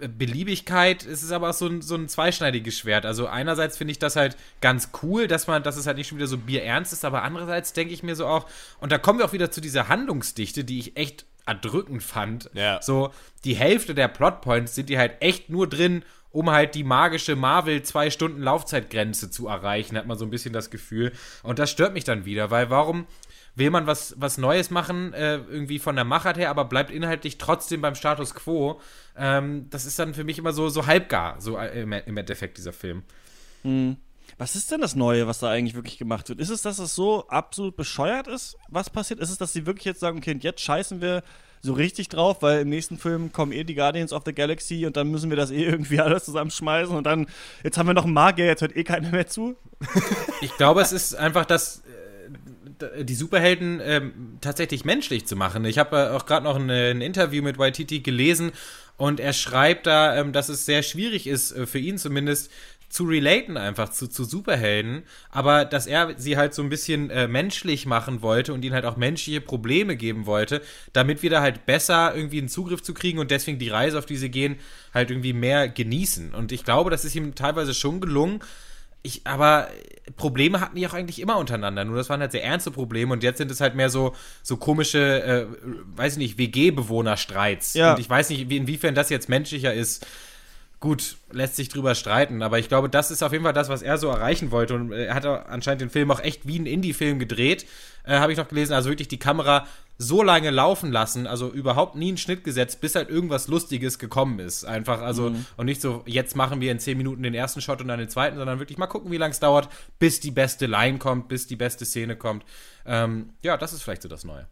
Beliebigkeit, es ist aber auch so ein, so ein zweischneidiges Schwert. Also einerseits finde ich das halt ganz cool, dass man, dass es halt nicht schon wieder so bierernst ist, aber andererseits denke ich mir so auch, und da kommen wir auch wieder zu dieser Handlungsdichte, die ich echt erdrückend fand. Ja. So, die Hälfte der Plotpoints sind die halt echt nur drin, um halt die magische Marvel zwei Stunden Laufzeitgrenze zu erreichen, hat man so ein bisschen das Gefühl. Und das stört mich dann wieder, weil warum will man was, was Neues machen, äh, irgendwie von der Machart her, aber bleibt inhaltlich trotzdem beim Status quo. Ähm, das ist dann für mich immer so, so halbgar, so äh, im, im Endeffekt dieser Film. Was ist denn das Neue, was da eigentlich wirklich gemacht wird? Ist es, dass es so absolut bescheuert ist, was passiert? Ist es, dass sie wirklich jetzt sagen, okay, jetzt scheißen wir so richtig drauf, weil im nächsten Film kommen eh die Guardians of the Galaxy und dann müssen wir das eh irgendwie alles zusammenschmeißen und dann, jetzt haben wir noch einen Magier, jetzt hört eh keiner mehr zu. Ich glaube, es ist einfach das, äh, die Superhelden ähm, tatsächlich menschlich zu machen. Ich habe äh, auch gerade noch ein, ein Interview mit Waititi gelesen und er schreibt da, ähm, dass es sehr schwierig ist, äh, für ihn zumindest, zu relaten einfach zu, zu Superhelden, aber dass er sie halt so ein bisschen äh, menschlich machen wollte und ihnen halt auch menschliche Probleme geben wollte, damit wir da halt besser irgendwie einen Zugriff zu kriegen und deswegen die Reise, auf die sie gehen, halt irgendwie mehr genießen. Und ich glaube, das ist ihm teilweise schon gelungen, ich, aber Probleme hatten die auch eigentlich immer untereinander. Nur das waren halt sehr ernste Probleme und jetzt sind es halt mehr so, so komische, äh, weiß ich nicht, WG-Bewohner-Streits. Ja. Und ich weiß nicht, wie, inwiefern das jetzt menschlicher ist. Gut, lässt sich drüber streiten, aber ich glaube, das ist auf jeden Fall das, was er so erreichen wollte. Und er hat anscheinend den Film auch echt wie ein Indie-Film gedreht, äh, habe ich noch gelesen. Also wirklich die Kamera so lange laufen lassen, also überhaupt nie einen Schnitt gesetzt, bis halt irgendwas Lustiges gekommen ist. Einfach, also, und nicht so, jetzt machen wir in zehn Minuten den ersten Shot und dann den zweiten, sondern wirklich mal gucken, wie lange es dauert, bis die beste Line kommt, bis die beste Szene kommt. Ähm, ja, das ist vielleicht so das Neue.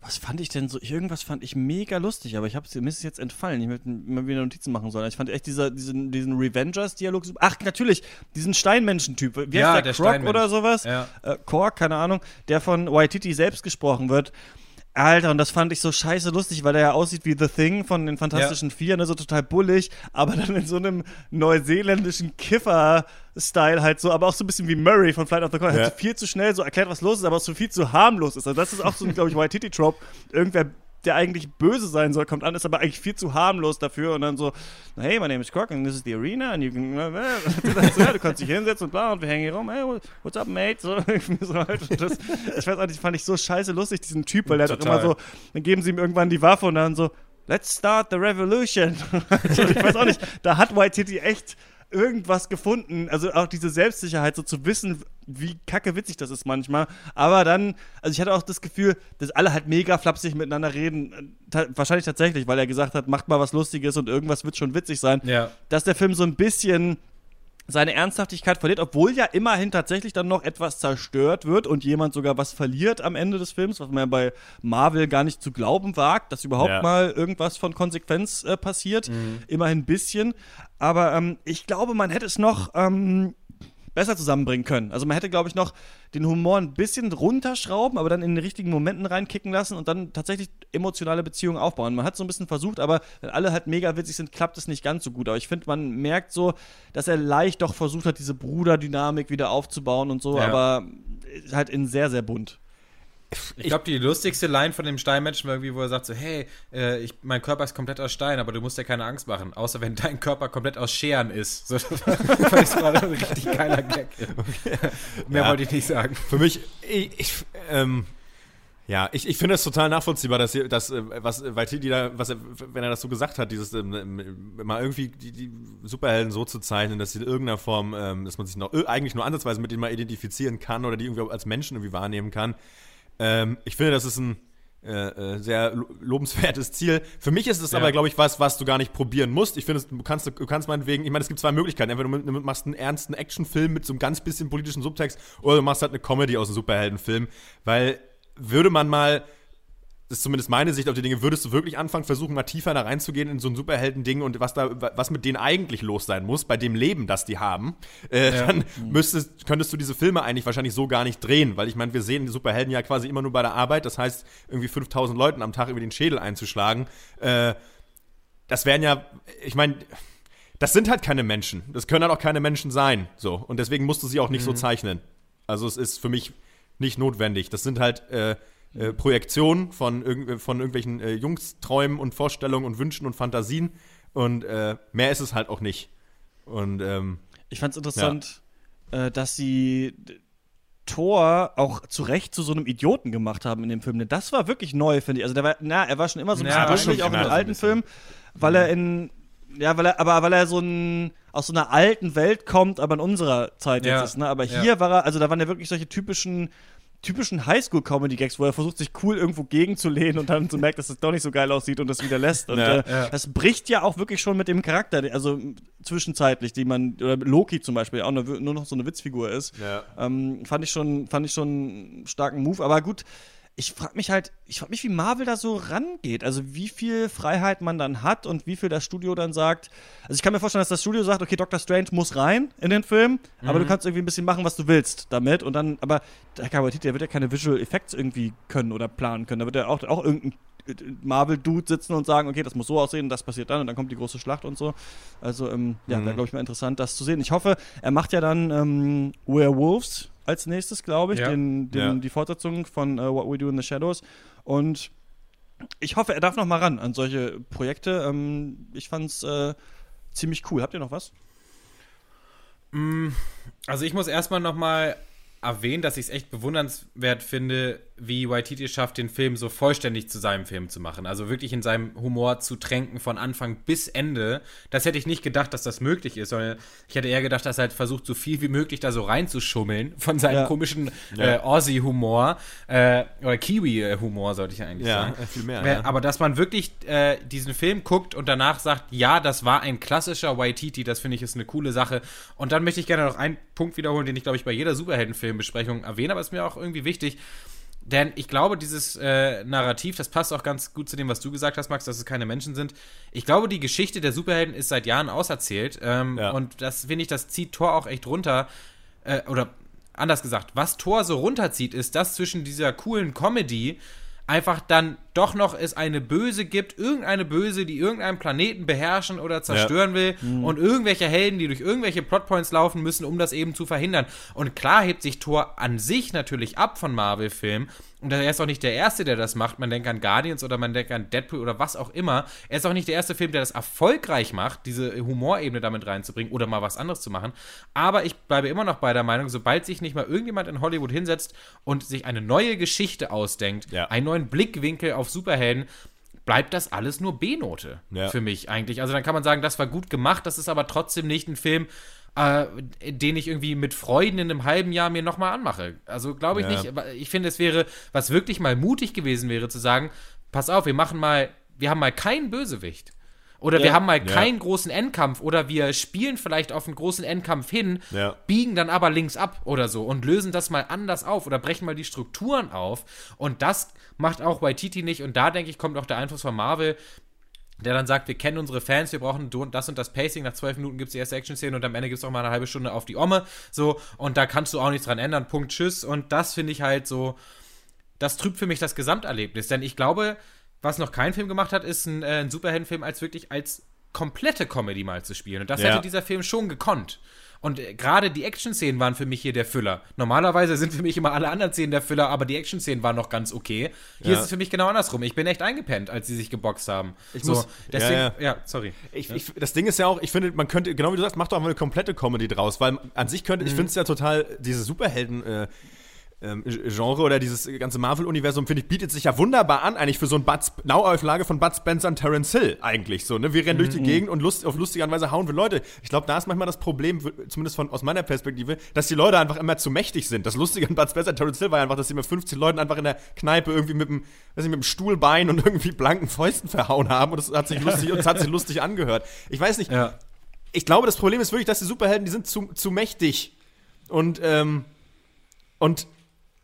Was fand ich denn so? Irgendwas fand ich mega lustig, aber ich hab's, mir ist es jetzt entfallen. Ich hätte mal wieder Notizen machen sollen. Ich fand echt dieser, diesen, diesen Revengers-Dialog super. Ach, natürlich, diesen Steinmenschen-Typ. Wie Ja, heißt der? der Croc oder sowas? Ja. Äh, Kork, keine Ahnung. Der von Waititi selbst gesprochen wird. Alter, und das fand ich so scheiße lustig, weil er ja aussieht wie The Thing von den Fantastischen Vier, ne, so total bullig, aber dann in so einem neuseeländischen Kiffer-Style halt so, aber auch so ein bisschen wie Murray von Flight of the Con. Ja. Hat so viel zu schnell so erklärt, was los ist, aber auch so viel zu harmlos ist. Also das ist auch so ein, glaube ich, Waititi-Trope. Irgendwer der eigentlich böse sein soll, kommt an, ist aber eigentlich viel zu harmlos dafür und dann so, hey, my name is Croc and this is the arena and you can, so, ja, du kannst dich hinsetzen und bla und wir hängen hier rum, hey, what's up, mate? So, so halt. Das, ich weiß auch nicht, fand ich so scheiße lustig, diesen Typ, weil der hat immer so, dann geben sie ihm irgendwann die Waffe und dann so, let's start the revolution. also, ich weiß auch nicht, da hat White Titty echt irgendwas gefunden, also auch diese Selbstsicherheit, so zu wissen, wie kacke witzig das ist manchmal. Aber dann, also ich hatte auch das Gefühl, dass alle halt mega flapsig miteinander reden. Äh, Ta wahrscheinlich tatsächlich, weil er gesagt hat, macht mal was Lustiges und irgendwas wird schon witzig sein. Ja. Dass der Film so ein bisschen seine Ernsthaftigkeit verliert, obwohl ja immerhin tatsächlich dann noch etwas zerstört wird und jemand sogar was verliert am Ende des Films, was man ja bei Marvel gar nicht zu glauben wagt, dass überhaupt Ja. mal irgendwas von Konsequenz äh, passiert. Immerhin ein bisschen. Aber ähm, ich glaube, man hätte es noch ähm, besser zusammenbringen können. Also man hätte, glaube ich, noch den Humor ein bisschen runterschrauben, aber dann in den richtigen Momenten reinkicken lassen und dann tatsächlich emotionale Beziehungen aufbauen. Man hat so ein bisschen versucht, aber wenn alle halt mega witzig sind, klappt es nicht ganz so gut. Aber ich finde, man merkt so, dass er leicht doch versucht hat, diese Bruderdynamik wieder aufzubauen und so, Ja. aber halt in sehr, sehr bunt. Ich glaube, die lustigste Line von dem Steinmenschen war irgendwie, wo er sagt so, hey, äh, ich, mein Körper ist komplett aus Stein, aber du musst dir keine Angst machen, außer wenn dein Körper komplett aus Scheren ist. So, das war, ein richtig geiler Gag. Mehr Ja. wollte ich nicht sagen. Für mich, ich, ich ähm, ja, ich, ich finde es total nachvollziehbar, dass, dass äh, was äh, Waititi da, was er, wenn er das so gesagt hat, dieses ähm, ähm, mal irgendwie die, die Superhelden so zu zeichnen, dass sie in irgendeiner Form, ähm, dass man sich noch äh, eigentlich nur ansatzweise mit denen mal identifizieren kann oder die irgendwie als Menschen irgendwie wahrnehmen kann. Ähm, ich finde, das ist ein äh, äh, sehr lo- lobenswertes Ziel. Für mich ist es Ja. aber, glaube ich, was, was du gar nicht probieren musst. Ich finde, du kannst, du kannst meinetwegen, ich meine, es gibt zwei Möglichkeiten. Entweder du machst einen ernsten Actionfilm mit so einem ganz bisschen politischen Subtext oder du machst halt eine Comedy aus einem Superheldenfilm. Weil würde man mal, das ist zumindest meine Sicht auf die Dinge, würdest du wirklich anfangen, versuchen, mal tiefer da reinzugehen in so ein Superhelden-Ding und was da, was mit denen eigentlich los sein muss, bei dem Leben, das die haben, äh, dann müsstest, könntest du diese Filme eigentlich wahrscheinlich so gar nicht drehen, weil ich meine, wir sehen die Superhelden ja quasi immer nur bei der Arbeit, das heißt, irgendwie 5000 Leuten am Tag über den Schädel einzuschlagen, äh, das wären ja, ich meine, das sind halt keine Menschen. Das können halt auch keine Menschen sein. So. Und deswegen musst du sie auch nicht so zeichnen. Also es ist für mich nicht notwendig. Das sind halt äh, äh, Projektionen von, irgend, von irgendwelchen äh, Jungsträumen und Vorstellungen und Wünschen und Fantasien. Und äh, mehr ist es halt auch nicht. Und ähm, Ich fand es interessant, äh, dass sie Thor auch zu Recht zu so einem Idioten gemacht haben in dem Film. Denn das war wirklich neu, finde ich. Also der war, na, er war schon immer so ein Ja, bisschen schon auch in immer den so ein alten. Filmen, weil er in ja, weil er, aber weil er so ein, aus so einer alten Welt kommt, aber in unserer Zeit Ja. jetzt ist, ne? Aber Ja. hier war er, also da waren ja wirklich solche typischen, typischen Highschool-Comedy-Gags, wo er versucht, sich cool irgendwo gegenzulehnen und dann so merkt, dass es doch nicht so geil aussieht und das wieder lässt. Und Ja. äh, Ja. das bricht ja auch wirklich schon mit dem Charakter, also zwischenzeitlich, die man, oder Loki zum Beispiel, auch nur, noch so eine Witzfigur ist. Ja. Ähm, fand ich schon, fand ich schon einen starken Move. Aber gut, ich frage mich halt, ich frage mich, wie Marvel da so rangeht. Also wie viel Freiheit man dann hat und wie viel das Studio dann sagt. Also ich kann mir vorstellen, dass das Studio sagt, okay, Doctor Strange muss rein in den Film, aber du kannst irgendwie ein bisschen machen, was du willst damit. Und dann, aber der Kawaititi, der wird ja keine Visual Effects irgendwie können oder planen können. Da wird ja auch, auch irgendein Marvel-Dude sitzen und sagen, okay, das muss so aussehen, das passiert dann und dann kommt die große Schlacht und so. Also, ähm, ja, wäre, glaube ich, mal interessant, das zu sehen. Ich hoffe, er macht ja dann ähm, Werewolves als nächstes, glaube ich, Ja. den, den, Ja. die Fortsetzung von äh, What We Do in the Shadows. Und ich hoffe, er darf noch mal ran an solche Projekte. Ähm, ich fand's äh, ziemlich cool. Habt ihr noch was? Also ich muss erstmal nochmal erwähnen, dass ich es echt bewundernswert finde, wie Waititi es schafft, den Film so vollständig zu seinem Film zu machen. Also wirklich in seinem Humor zu tränken von Anfang bis Ende. Das hätte ich nicht gedacht, dass das möglich ist, sondern ich hätte eher gedacht, dass er halt versucht, so viel wie möglich da so reinzuschummeln von seinem Ja. komischen äh, Aussie-Humor äh, oder Kiwi-Humor, sollte ich eigentlich Ja, sagen. äh, viel mehr, Äh, ja. Aber dass man wirklich äh, diesen Film guckt und danach sagt, ja, das war ein klassischer Waititi, das finde ich ist eine coole Sache. Und dann möchte ich gerne noch einen Punkt wiederholen, den ich, glaube ich, bei jeder Superheldenfilmbesprechung erwähne, aber ist mir auch irgendwie wichtig. Denn ich glaube, dieses äh, Narrativ, das passt auch ganz gut zu dem, was du gesagt hast, Max, dass es keine Menschen sind. Ich glaube, die Geschichte der Superhelden ist seit Jahren auserzählt. Ähm, Ja. Und das finde ich, das zieht Thor auch echt runter. Äh, oder anders gesagt, was Thor so runterzieht, ist, dass zwischen dieser coolen Comedy einfach dann doch noch es eine Böse gibt, irgendeine Böse, die irgendeinen Planeten beherrschen oder zerstören will und irgendwelche Helden, die durch irgendwelche Plotpoints laufen müssen, um das eben zu verhindern. Und klar hebt sich Thor an sich natürlich ab von Marvel-Filmen und er ist auch nicht der Erste, der das macht. Man denkt an Guardians oder man denkt an Deadpool oder was auch immer. Er ist auch nicht der erste Film, der das erfolgreich macht, diese Humorebene damit reinzubringen oder mal was anderes zu machen. Aber ich bleibe immer noch bei der Meinung, sobald sich nicht mal irgendjemand in Hollywood hinsetzt und sich eine neue Geschichte ausdenkt, Ja. einen neuen Blickwinkel auf Superhelden, bleibt das alles nur B-Note Ja. für mich eigentlich. Also dann kann man sagen, das war gut gemacht, das ist aber trotzdem nicht ein Film, äh, den ich irgendwie mit Freuden in einem halben Jahr mir nochmal anmache. Also glaube ich Ja. nicht. Ich finde, es wäre, was wirklich mal mutig gewesen wäre, zu sagen, pass auf, wir machen mal, wir haben mal keinen Bösewicht. Oder wir Ja. haben mal Ja. keinen großen Endkampf oder wir spielen vielleicht auf einen großen Endkampf hin, Ja. biegen dann aber links ab oder so und lösen das mal anders auf oder brechen mal die Strukturen auf. Und das macht auch Waititi nicht. Und da denke ich, kommt auch der Einfluss von Marvel. Der dann sagt, wir kennen unsere Fans, wir brauchen das und das Pacing, nach zwölf Minuten gibt es die erste Action-Szene und am Ende gibt es auch mal eine halbe Stunde auf die Omme, so, und da kannst du auch nichts dran ändern, Punkt, tschüss, und das finde ich halt so, das trübt für mich das Gesamterlebnis, denn ich glaube, was noch kein Film gemacht hat, ist ein, äh, ein Superheldenfilm als wirklich als komplette Comedy mal zu spielen. Und das Ja. hätte dieser Film schon gekonnt. Und äh, gerade die Action-Szenen waren für mich hier der Füller. Normalerweise sind für mich immer alle anderen Szenen der Füller, aber die Action-Szenen waren noch ganz okay. Hier Ja. ist es für mich genau andersrum. Ich bin echt eingepennt, als sie sich geboxt haben. Ich so, muss- deswegen, ja, ja, ja. sorry. Ich, ich, das Ding ist ja auch, ich finde, man könnte, genau wie du sagst, mach doch einfach eine komplette Comedy draus, weil an sich könnte, ich finde es ja total, diese Superhelden, äh, ähm, Genre oder dieses ganze Marvel-Universum, finde ich, bietet sich ja wunderbar an, eigentlich für so ein Neuauflage von Bud Spencer und Terence Hill, eigentlich so, ne? Wir rennen durch die Gegend und lust, auf lustige Weise hauen wir Leute. Ich glaube, da ist manchmal das Problem, zumindest von, aus meiner Perspektive, dass die Leute einfach immer zu mächtig sind. Das Lustige an Bud Spencer und Terence Hill war einfach, dass sie mit 15 Leuten einfach in der Kneipe irgendwie mit dem, weiß nicht, mit dem Stuhlbein und irgendwie blanken Fäusten verhauen haben und das hat sich lustig, und es hat sich lustig angehört. Ich weiß nicht, Ja. ich glaube, das Problem ist wirklich, dass die Superhelden, die sind zu, zu mächtig. Und, ähm, und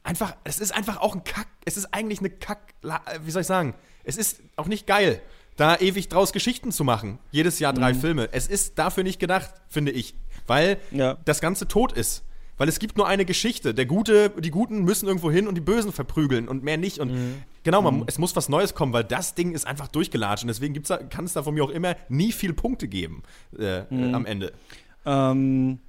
einfach, es ist einfach auch ein Kack, es ist eigentlich eine Kack, wie soll ich sagen, es ist auch nicht geil, da ewig draus Geschichten zu machen. Jedes Jahr drei Filme. Es ist dafür nicht gedacht, finde ich, weil Ja. das Ganze tot ist. Weil es gibt nur eine Geschichte. Der Gute, die Guten müssen irgendwo hin und die Bösen verprügeln und mehr nicht. Und genau, man, es muss was Neues kommen, weil das Ding ist einfach durchgelatscht. Und deswegen kann es da von mir auch immer nie viel Punkte geben äh, äh, am Ende. Ähm,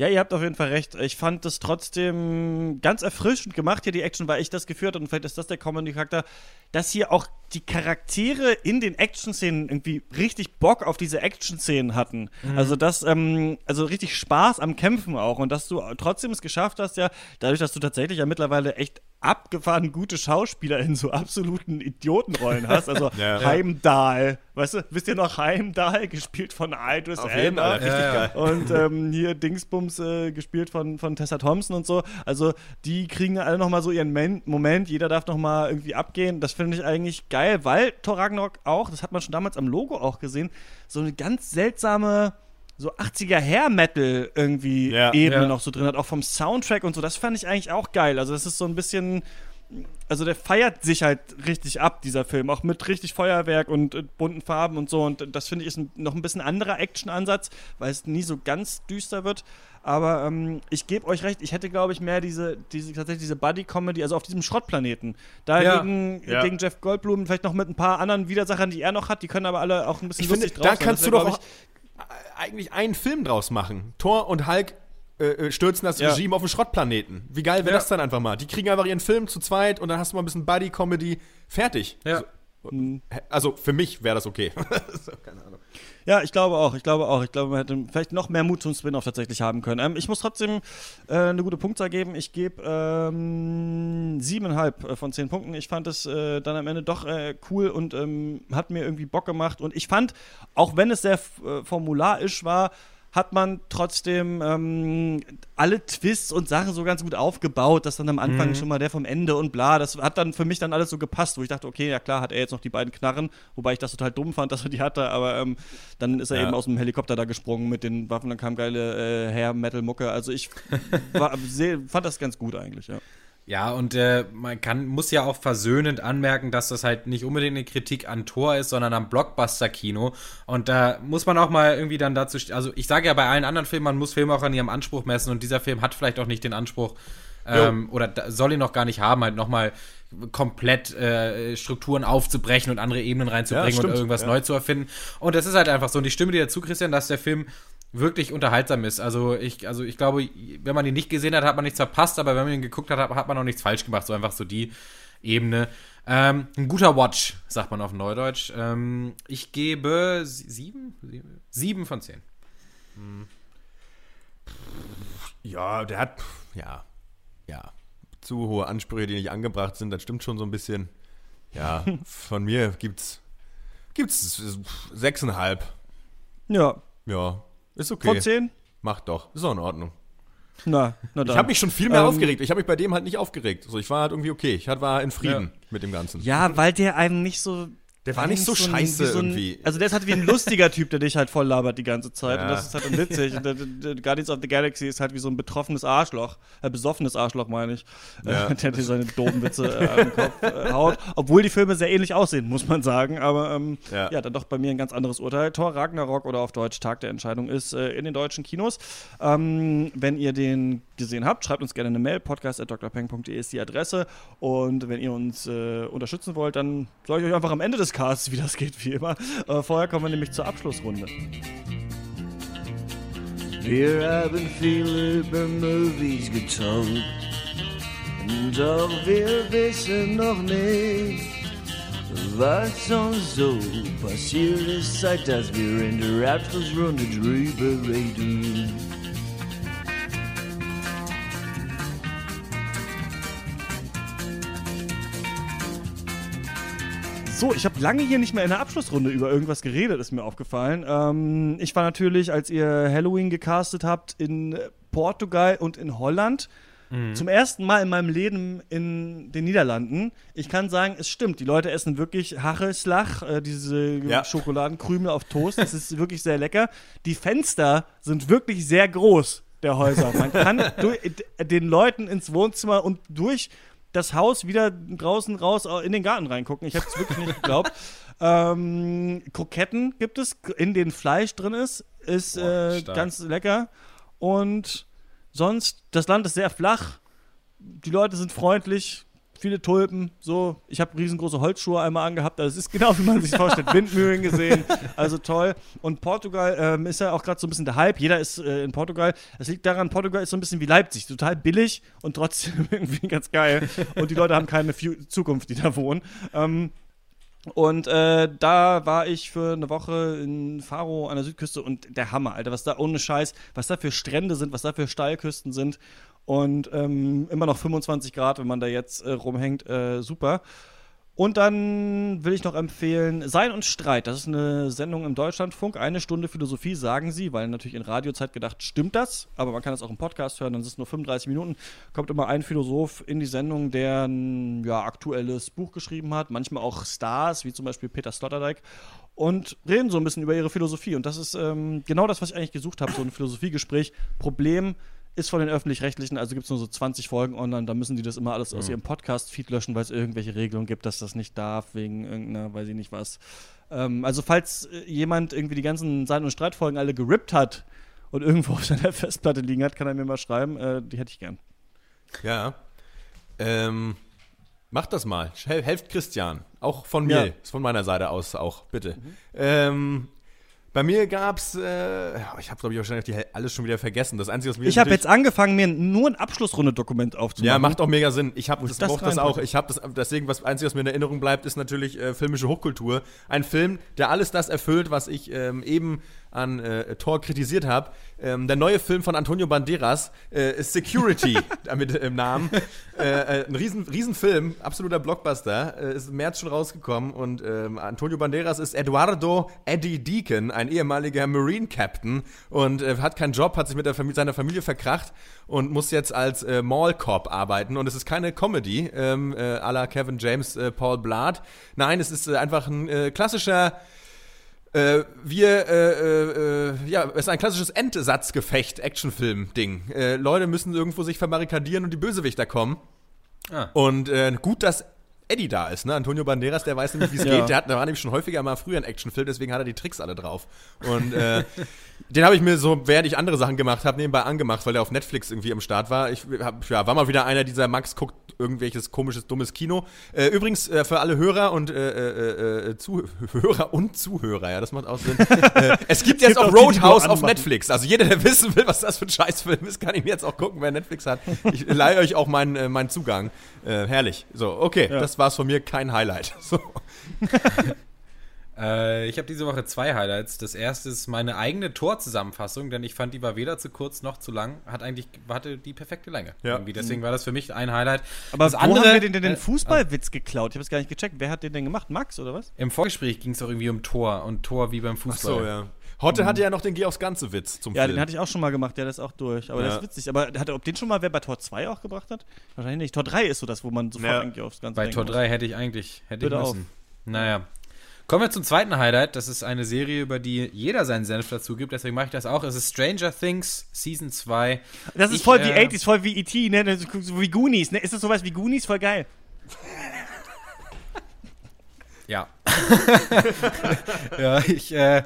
ja, ihr habt auf jeden Fall recht. Ich fand das trotzdem ganz erfrischend gemacht hier, die Action, weil ich das geführt und vielleicht ist das der Comedy-Charakter, dass hier auch die Charaktere in den Action-Szenen irgendwie richtig Bock auf diese Action-Szenen hatten. Also das, ähm, also richtig Spaß am Kämpfen auch und dass du trotzdem es geschafft hast, ja, dadurch, dass du tatsächlich ja mittlerweile echt abgefahren gute Schauspieler in so absoluten Idiotenrollen hast. Also Ja. Heimdall, weißt du, wisst ihr noch Heimdall, gespielt von Idris Elba? Ja, ja. geil. Und ähm, hier Dingsbums äh, gespielt von, von Tessa Thompson und so. Also die kriegen alle nochmal so ihren Men Moment. Jeder darf nochmal irgendwie abgehen. Das finde ich eigentlich geil, weil Thor Ragnarok auch, das hat man schon damals am Logo auch gesehen, so eine ganz seltsame so 80er Hair Metal irgendwie Ja. Ebene Ja. noch so drin hat, auch vom Soundtrack und so. Das fand ich eigentlich auch geil. Also das ist so ein bisschen also der feiert sich halt richtig ab, dieser Film, auch mit richtig Feuerwerk und äh, bunten Farben und so. Und das finde ich ist ein, noch ein bisschen anderer Action-Ansatz, weil es nie so ganz düster wird. Aber ähm, ich gebe euch recht, ich hätte, glaube ich, mehr diese, diese tatsächlich diese Buddy-Comedy, also auf diesem Schrottplaneten. Da Ja. gegen, Ja. gegen Jeff Goldblum, vielleicht noch mit ein paar anderen Widersachern, die er noch hat, die können aber alle auch ein bisschen Ich finde, lustig da drauf sein. kannst du doch auch eigentlich einen Film draus machen. Thor und Hulk äh, äh, stürzen das Ja. Regime auf den Schrottplaneten. Wie geil wäre Ja. das dann einfach mal? Die kriegen einfach ihren Film zu zweit und dann hast du mal ein bisschen Buddy-Comedy. Fertig. Ja. So, also für mich wäre das okay. so, keine Ahnung. Ja, ich glaube auch. Ich glaube auch. Ich glaube, man hätte vielleicht noch mehr Mut zum Spin-off tatsächlich haben können. Ähm, ich muss trotzdem äh, eine gute Punktzahl geben. Ich gebe ähm, siebeneinhalb äh, von zehn Punkten. Ich fand es äh, dann am Ende doch äh, cool und ähm, hat mir irgendwie Bock gemacht. Und ich fand, auch wenn es sehr äh, formularisch war, hat man trotzdem ähm, alle Twists und Sachen so ganz gut aufgebaut, dass dann am Anfang schon mal der vom Ende und bla, das hat dann für mich dann alles so gepasst, wo ich dachte, okay, ja klar, hat er jetzt noch die beiden Knarren, wobei ich das total dumm fand, dass er die hatte, aber ähm, dann ist er Ja. eben aus dem Helikopter da gesprungen mit den Waffen, dann kam geile äh, Hair-Metal-Mucke, also ich war, fand das ganz gut eigentlich, ja. Ja, und äh, man kann, muss ja auch versöhnend anmerken, dass das halt nicht unbedingt eine Kritik an Tor ist, sondern am Blockbuster-Kino. Und da muss man auch mal irgendwie dann dazu, also ich sage ja bei allen anderen Filmen, man muss Filme auch an ihrem Anspruch messen und dieser Film hat vielleicht auch nicht den Anspruch, ähm, oder da, soll ihn noch gar nicht haben, halt nochmal komplett äh, Strukturen aufzubrechen und andere Ebenen reinzubringen Ja, und irgendwas ja. neu zu erfinden. Und das ist halt einfach so. Und ich stimme dir dazu, Christian, dass der Film wirklich unterhaltsam ist. Also ich, also ich glaube, wenn man ihn nicht gesehen hat, hat man nichts verpasst, aber wenn man ihn geguckt hat, hat man auch nichts falsch gemacht. So einfach so die Ebene. Ähm, ein guter Watch, sagt man auf Neudeutsch. Ähm, ich gebe sie- sieben? sieben? Sieben von zehn. Ja, der hat, ja, ja, zu hohe Ansprüche, die nicht angebracht sind. Das stimmt schon so ein bisschen. Ja, von mir gibt's, gibt's sechseinhalb. Ja, Ja, ist okay. von zehn? Macht doch, ist auch in Ordnung. Na, na dann. Ich habe mich schon viel mehr Ähm, aufgeregt. Ich habe mich bei dem halt nicht aufgeregt. So, ich war halt irgendwie okay. Ich war in Frieden mit dem Ganzen. Ja, weil der einem nicht so Der war nicht so ein- scheiße wie so ein, irgendwie. Also der ist halt wie ein lustiger Typ, der dich halt voll labert die ganze Zeit. Ja. Und das ist halt dann witzig. Und der, der Guardians of the Galaxy ist halt wie so ein betroffenes Arschloch. Äh, besoffenes Arschloch, meine ich. Ja. Äh, der dir seine doofen Witze äh, an den Kopf äh, haut. Obwohl die Filme sehr ähnlich aussehen, muss man sagen. Aber ähm, Ja. ja. dann doch bei mir ein ganz anderes Urteil. Thor Ragnarok oder auf Deutsch Tag der Entscheidung ist äh, in den deutschen Kinos. Ähm, wenn ihr den gesehen habt, schreibt uns gerne eine Mail. podcast.drpeng.de ist die Adresse. Und wenn ihr uns äh, unterstützen wollt, dann sage ich euch einfach am Ende des Casts, wie das geht, wie immer. Äh, vorher kommen wir nämlich zur Abschlussrunde. Wir haben viele über Movies getankt. Doch wir wissen noch nicht, was uns so passiert ist, seit dass wir in der Abschlussrunde drüber reden. So, ich habe lange hier nicht mehr in der Abschlussrunde über irgendwas geredet, ist mir aufgefallen. Ähm, ich war natürlich, als ihr Halloween gecastet habt, in Portugal und in Holland. Zum ersten Mal in meinem Leben in den Niederlanden. Ich kann sagen, es stimmt. Die Leute essen wirklich Hacheslach, äh, diese Ja. Schokoladenkrümel auf Toast. Das ist wirklich sehr lecker. Die Fenster sind wirklich sehr groß, der Häuser. Man kann den Leuten ins Wohnzimmer und durch das Haus wieder draußen raus in den Garten reingucken. Ich habe es wirklich nicht geglaubt. Ähm, Kroketten gibt es, in denen Fleisch drin ist. Ist Boah, äh, ganz lecker. Und sonst, das Land ist sehr flach. Die Leute sind freundlich. Viele Tulpen, so. Ich habe riesengroße Holzschuhe einmal angehabt. Also es ist genau, wie man sich vorstellt. Windmühlen gesehen. Also toll. Und Portugal ähm, ist ja auch gerade so ein bisschen der Hype. Jeder ist äh, in Portugal. Das liegt daran, Portugal ist so ein bisschen wie Leipzig. Total billig und trotzdem irgendwie ganz geil. Und die Leute haben keine Fu Zukunft, die da wohnen. Ähm, und äh, da war ich für eine Woche in Faro an der Südküste und der Hammer, Alter, was da ohne Scheiß, was da für Strände sind, was da für Steilküsten sind. Und ähm, immer noch 25 Grad, wenn man da jetzt äh, rumhängt, äh, super. Und dann will ich noch empfehlen Sein und Streit. Das ist eine Sendung im Deutschlandfunk. Eine Stunde Philosophie, sagen sie, weil natürlich in Radiozeit gedacht, stimmt das? Aber man kann es auch im Podcast hören, dann ist es nur 35 Minuten. Kommt immer ein Philosoph in die Sendung, der ein ja, aktuelles Buch geschrieben hat. Manchmal auch Stars, wie zum Beispiel Peter Sloterdijk. Und reden so ein bisschen über ihre Philosophie. Und das ist ähm, genau das, was ich eigentlich gesucht habe, so ein Philosophiegespräch. Problem ist von den Öffentlich-Rechtlichen, also gibt es nur so 20 Folgen online, da müssen die das immer alles aus ihrem Podcast-Feed löschen, weil es irgendwelche Regelungen gibt, dass das nicht darf, wegen irgendeiner, weiß ich nicht was. Ähm, also falls äh, jemand irgendwie die ganzen Sein- und Streitfolgen alle gerippt hat und irgendwo auf seiner Festplatte liegen hat, kann er mir mal schreiben, äh, die hätte ich gern. Ja. Ähm, macht das mal. Hel helft Christian. Auch von mir. Ja. Ist von meiner Seite aus auch, bitte. Ähm, bei mir gab's, äh, ja, ich habe glaube ich wahrscheinlich alles schon wieder vergessen. Das Einzige, was mir Ich habe jetzt angefangen, mir nur ein Abschlussrunde-Dokument aufzumachen. Ja, macht auch mega Sinn. Ich habe das, das das auch. Ich habe das deswegen was einzige, was mir in Erinnerung bleibt, ist natürlich äh, filmische Hochkultur. Ein Film, der alles das erfüllt, was ich ähm, eben an äh, Thor kritisiert habe. Ähm, der neue Film von Antonio Banderas äh, ist Security damit im Namen. Äh, äh, ein riesen, riesen Film, absoluter Blockbuster. Äh, ist im März schon rausgekommen und ähm, Antonio Banderas ist Eduardo Eddie Deacon, ein ehemaliger Marine Captain und äh, hat keinen Job, hat sich mit der Familie, seiner Familie verkracht und muss jetzt als äh, Mall Cop arbeiten und es ist keine Comedy ähm, äh, à la Kevin James, äh, Paul Blart. Nein, es ist äh, einfach ein äh, klassischer äh, wir, äh, äh, äh, ja, es ist ein klassisches Endsatzgefecht-Actionfilm-Ding. Äh, Leute müssen irgendwo sich verbarrikadieren und die Bösewichter kommen. Ah. Und äh, gut, dass Eddie da ist, ne? Antonio Banderas, der weiß nämlich, wie es Ja. geht. Der, hat, der war nämlich schon häufiger mal früher ein Actionfilm, deswegen hat er die Tricks alle drauf. Und äh, den habe ich mir so, während ich andere Sachen gemacht habe, nebenbei angemacht, weil der auf Netflix irgendwie am Start war. Ich hab, ja, war mal wieder einer dieser Max guckt irgendwelches komisches, dummes Kino. Äh, übrigens, äh, für alle Hörer und äh, äh, äh, Zuhörer und Zuhörer, ja, das macht auch Sinn. äh, es gibt jetzt gibt auch Roadhouse auf. Netflix. Also jeder, der wissen will, was das für ein Scheißfilm ist, kann ihn jetzt auch gucken, wer Netflix hat. Ich leihe euch auch meinen, äh, meinen Zugang. Äh, herrlich. So, okay, das war's von mir, kein Highlight. So. Äh, ich habe diese Woche zwei Highlights. Das erste ist meine eigene Torzusammenfassung, denn ich fand, die war weder zu kurz noch zu lang. Hat eigentlich, hatte die perfekte Länge. Ja. Irgendwie. Deswegen war das für mich ein Highlight. Aber das wo andere, haben wir denn den, den äh, Fußballwitz geklaut? Ich habe es gar nicht gecheckt. Wer hat den denn gemacht? Max oder was? Im Vorgespräch ging es doch irgendwie um Tor und Tor wie beim Fußball. So, ja. Hotte hatte ja noch den Geh aufs Ganze Witz zum Ja, Film. den hatte ich auch schon mal gemacht, der ist auch durch. Aber Ja. das ist witzig. Aber hat er, ob den schon mal wer bei Tor 2 auch gebracht hat? Wahrscheinlich nicht. Tor 3 ist so das, wo man sofort Ja. eigentlich aufs Ganze Bei Tor muss. 3 hätte ich eigentlich hätte ich müssen. Naja. Kommen wir zum zweiten Highlight. Das ist eine Serie, über die jeder seinen Senf dazu gibt. Deswegen mache ich das auch. Es ist Stranger Things Season 2. Das ist Ich, voll wie äh, 80s, voll wie E.T., ne? So wie Goonies, ne? Ist das sowas wie Goonies? Voll geil. Ja. ja, ich, äh.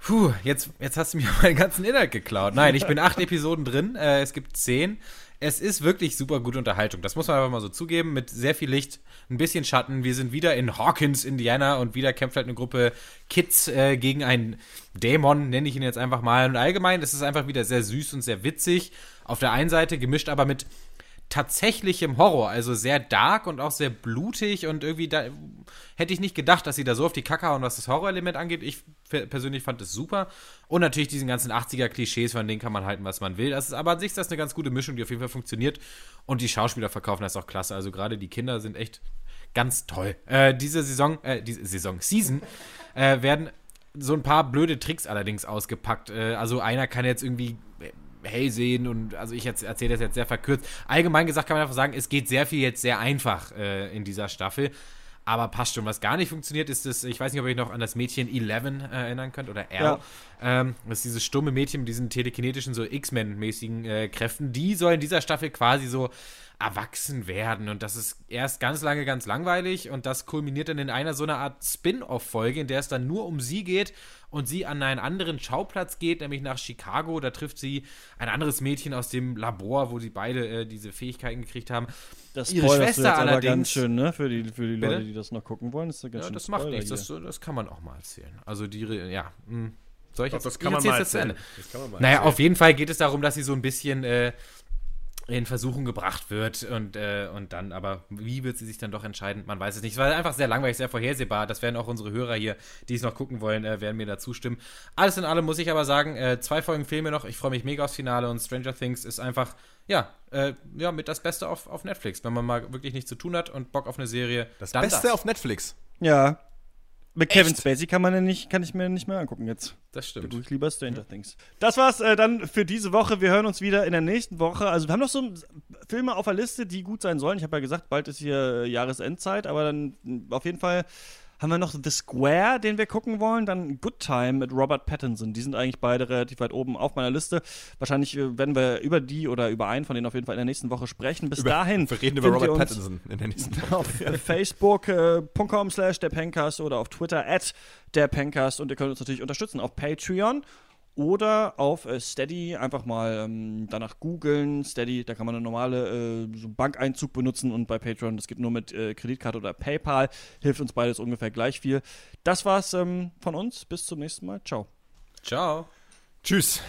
Puh, jetzt, jetzt hast du mir meinen ganzen Inhalt geklaut. Nein, ich bin acht Episoden drin. Äh, es gibt zehn. Es ist wirklich super gute Unterhaltung. Das muss man einfach mal so zugeben. Mit sehr viel Licht, ein bisschen Schatten. Wir sind wieder in Hawkins, Indiana und wieder kämpft halt eine Gruppe Kids äh, gegen einen Dämon, nenne ich ihn jetzt einfach mal. Und allgemein ist es einfach wieder sehr süß und sehr witzig. Auf der einen Seite gemischt aber mit tatsächlichem Horror, also sehr dark und auch sehr blutig und irgendwie da hätte ich nicht gedacht, dass sie da so auf die Kacke hauen, was das Horrorelement angeht. Ich per- persönlich fand es super und natürlich diesen ganzen 80er Klischees, von denen kann man halten, was man will. Das ist aber an sich ist das eine ganz gute Mischung, die auf jeden Fall funktioniert und die Schauspieler verkaufen das auch klasse. Also gerade die Kinder sind echt ganz toll. Äh, diese Saison, äh, diese Saison, Season äh, werden so ein paar blöde Tricks allerdings ausgepackt. Äh, also einer kann jetzt irgendwie äh, hell sehen und also ich erzähle das jetzt sehr verkürzt. Allgemein gesagt kann man einfach sagen, es geht sehr viel jetzt sehr einfach äh, in dieser Staffel. Aber passt schon. Was gar nicht funktioniert, ist das, ich weiß nicht, ob ihr euch noch an das Mädchen Eleven äh, erinnern könnt oder R. Ja. Ähm, das ist dieses stumme Mädchen mit diesen telekinetischen, so X-Men-mäßigen äh, Kräften. Die soll in dieser Staffel quasi so erwachsen werden. Und das ist erst ganz lange ganz langweilig und das kulminiert dann in einer so einer Art Spin-off-Folge, in der es dann nur um sie geht und sie an einen anderen Schauplatz geht, nämlich nach Chicago. Da trifft sie ein anderes Mädchen aus dem Labor, wo sie beide äh, diese Fähigkeiten gekriegt haben. Das Ihre Schwester allerdings- ganz schön, ne? Für die, für die Bitte? Leute, die das noch gucken wollen. Das, ist ja ganz Ja, schön das macht nichts, das, das kann man auch mal erzählen. Also die, ja, mh. soll ich Doch, jetzt, das ich kann man erzähl's mal erzählen. Das kann man mal Naja, erzählen. auf jeden Fall geht es darum, dass sie so ein bisschen äh, in Versuchung gebracht wird und, äh, und dann, aber wie wird sie sich dann doch entscheiden? Man weiß es nicht. Es war einfach sehr langweilig, sehr vorhersehbar. Das werden auch unsere Hörer hier, die es noch gucken wollen, äh, werden mir da zustimmen. Alles in allem muss ich aber sagen, äh, zwei Folgen fehlen mir noch. Ich freue mich mega aufs Finale und Stranger Things ist einfach, ja, äh, ja, mit das Beste auf, auf Netflix. Wenn man mal wirklich nichts zu tun hat und Bock auf eine Serie, Das dann Beste das. auf Netflix. Ja. Mit Kevin Echt? Spacey kann man ja nicht, kann ich mir nicht mehr angucken jetzt. Das Da stimmt. tue ich lieber Stranger Things. Das war's äh, dann für diese Woche. Wir hören uns wieder in der nächsten Woche. Also wir haben noch so Filme auf der Liste, die gut sein sollen. Ich habe ja gesagt, bald ist hier äh, Jahresendzeit, aber dann auf jeden Fall haben wir noch The Square, den wir gucken wollen. Dann Good Time mit Robert Pattinson. Die sind eigentlich beide relativ weit oben auf meiner Liste. Wahrscheinlich äh, werden wir über die oder über einen von denen auf jeden Fall in der nächsten Woche sprechen. Bis dahin. Wir reden über Robert Pattinson in der nächsten Folge. auf äh, facebook.com slash der Pencast oder auf Twitter at der Pencast und ihr könnt uns natürlich unterstützen auf Patreon oder auf äh, Steady einfach mal ähm, danach googeln. Steady, da kann man eine normale äh, so einen Bankeinzug benutzen und bei Patreon, das geht nur mit äh, Kreditkarte oder PayPal. Hilft uns beides ungefähr gleich viel. Das war's ähm, von uns. Bis zum nächsten Mal. Ciao. Ciao. Tschüss.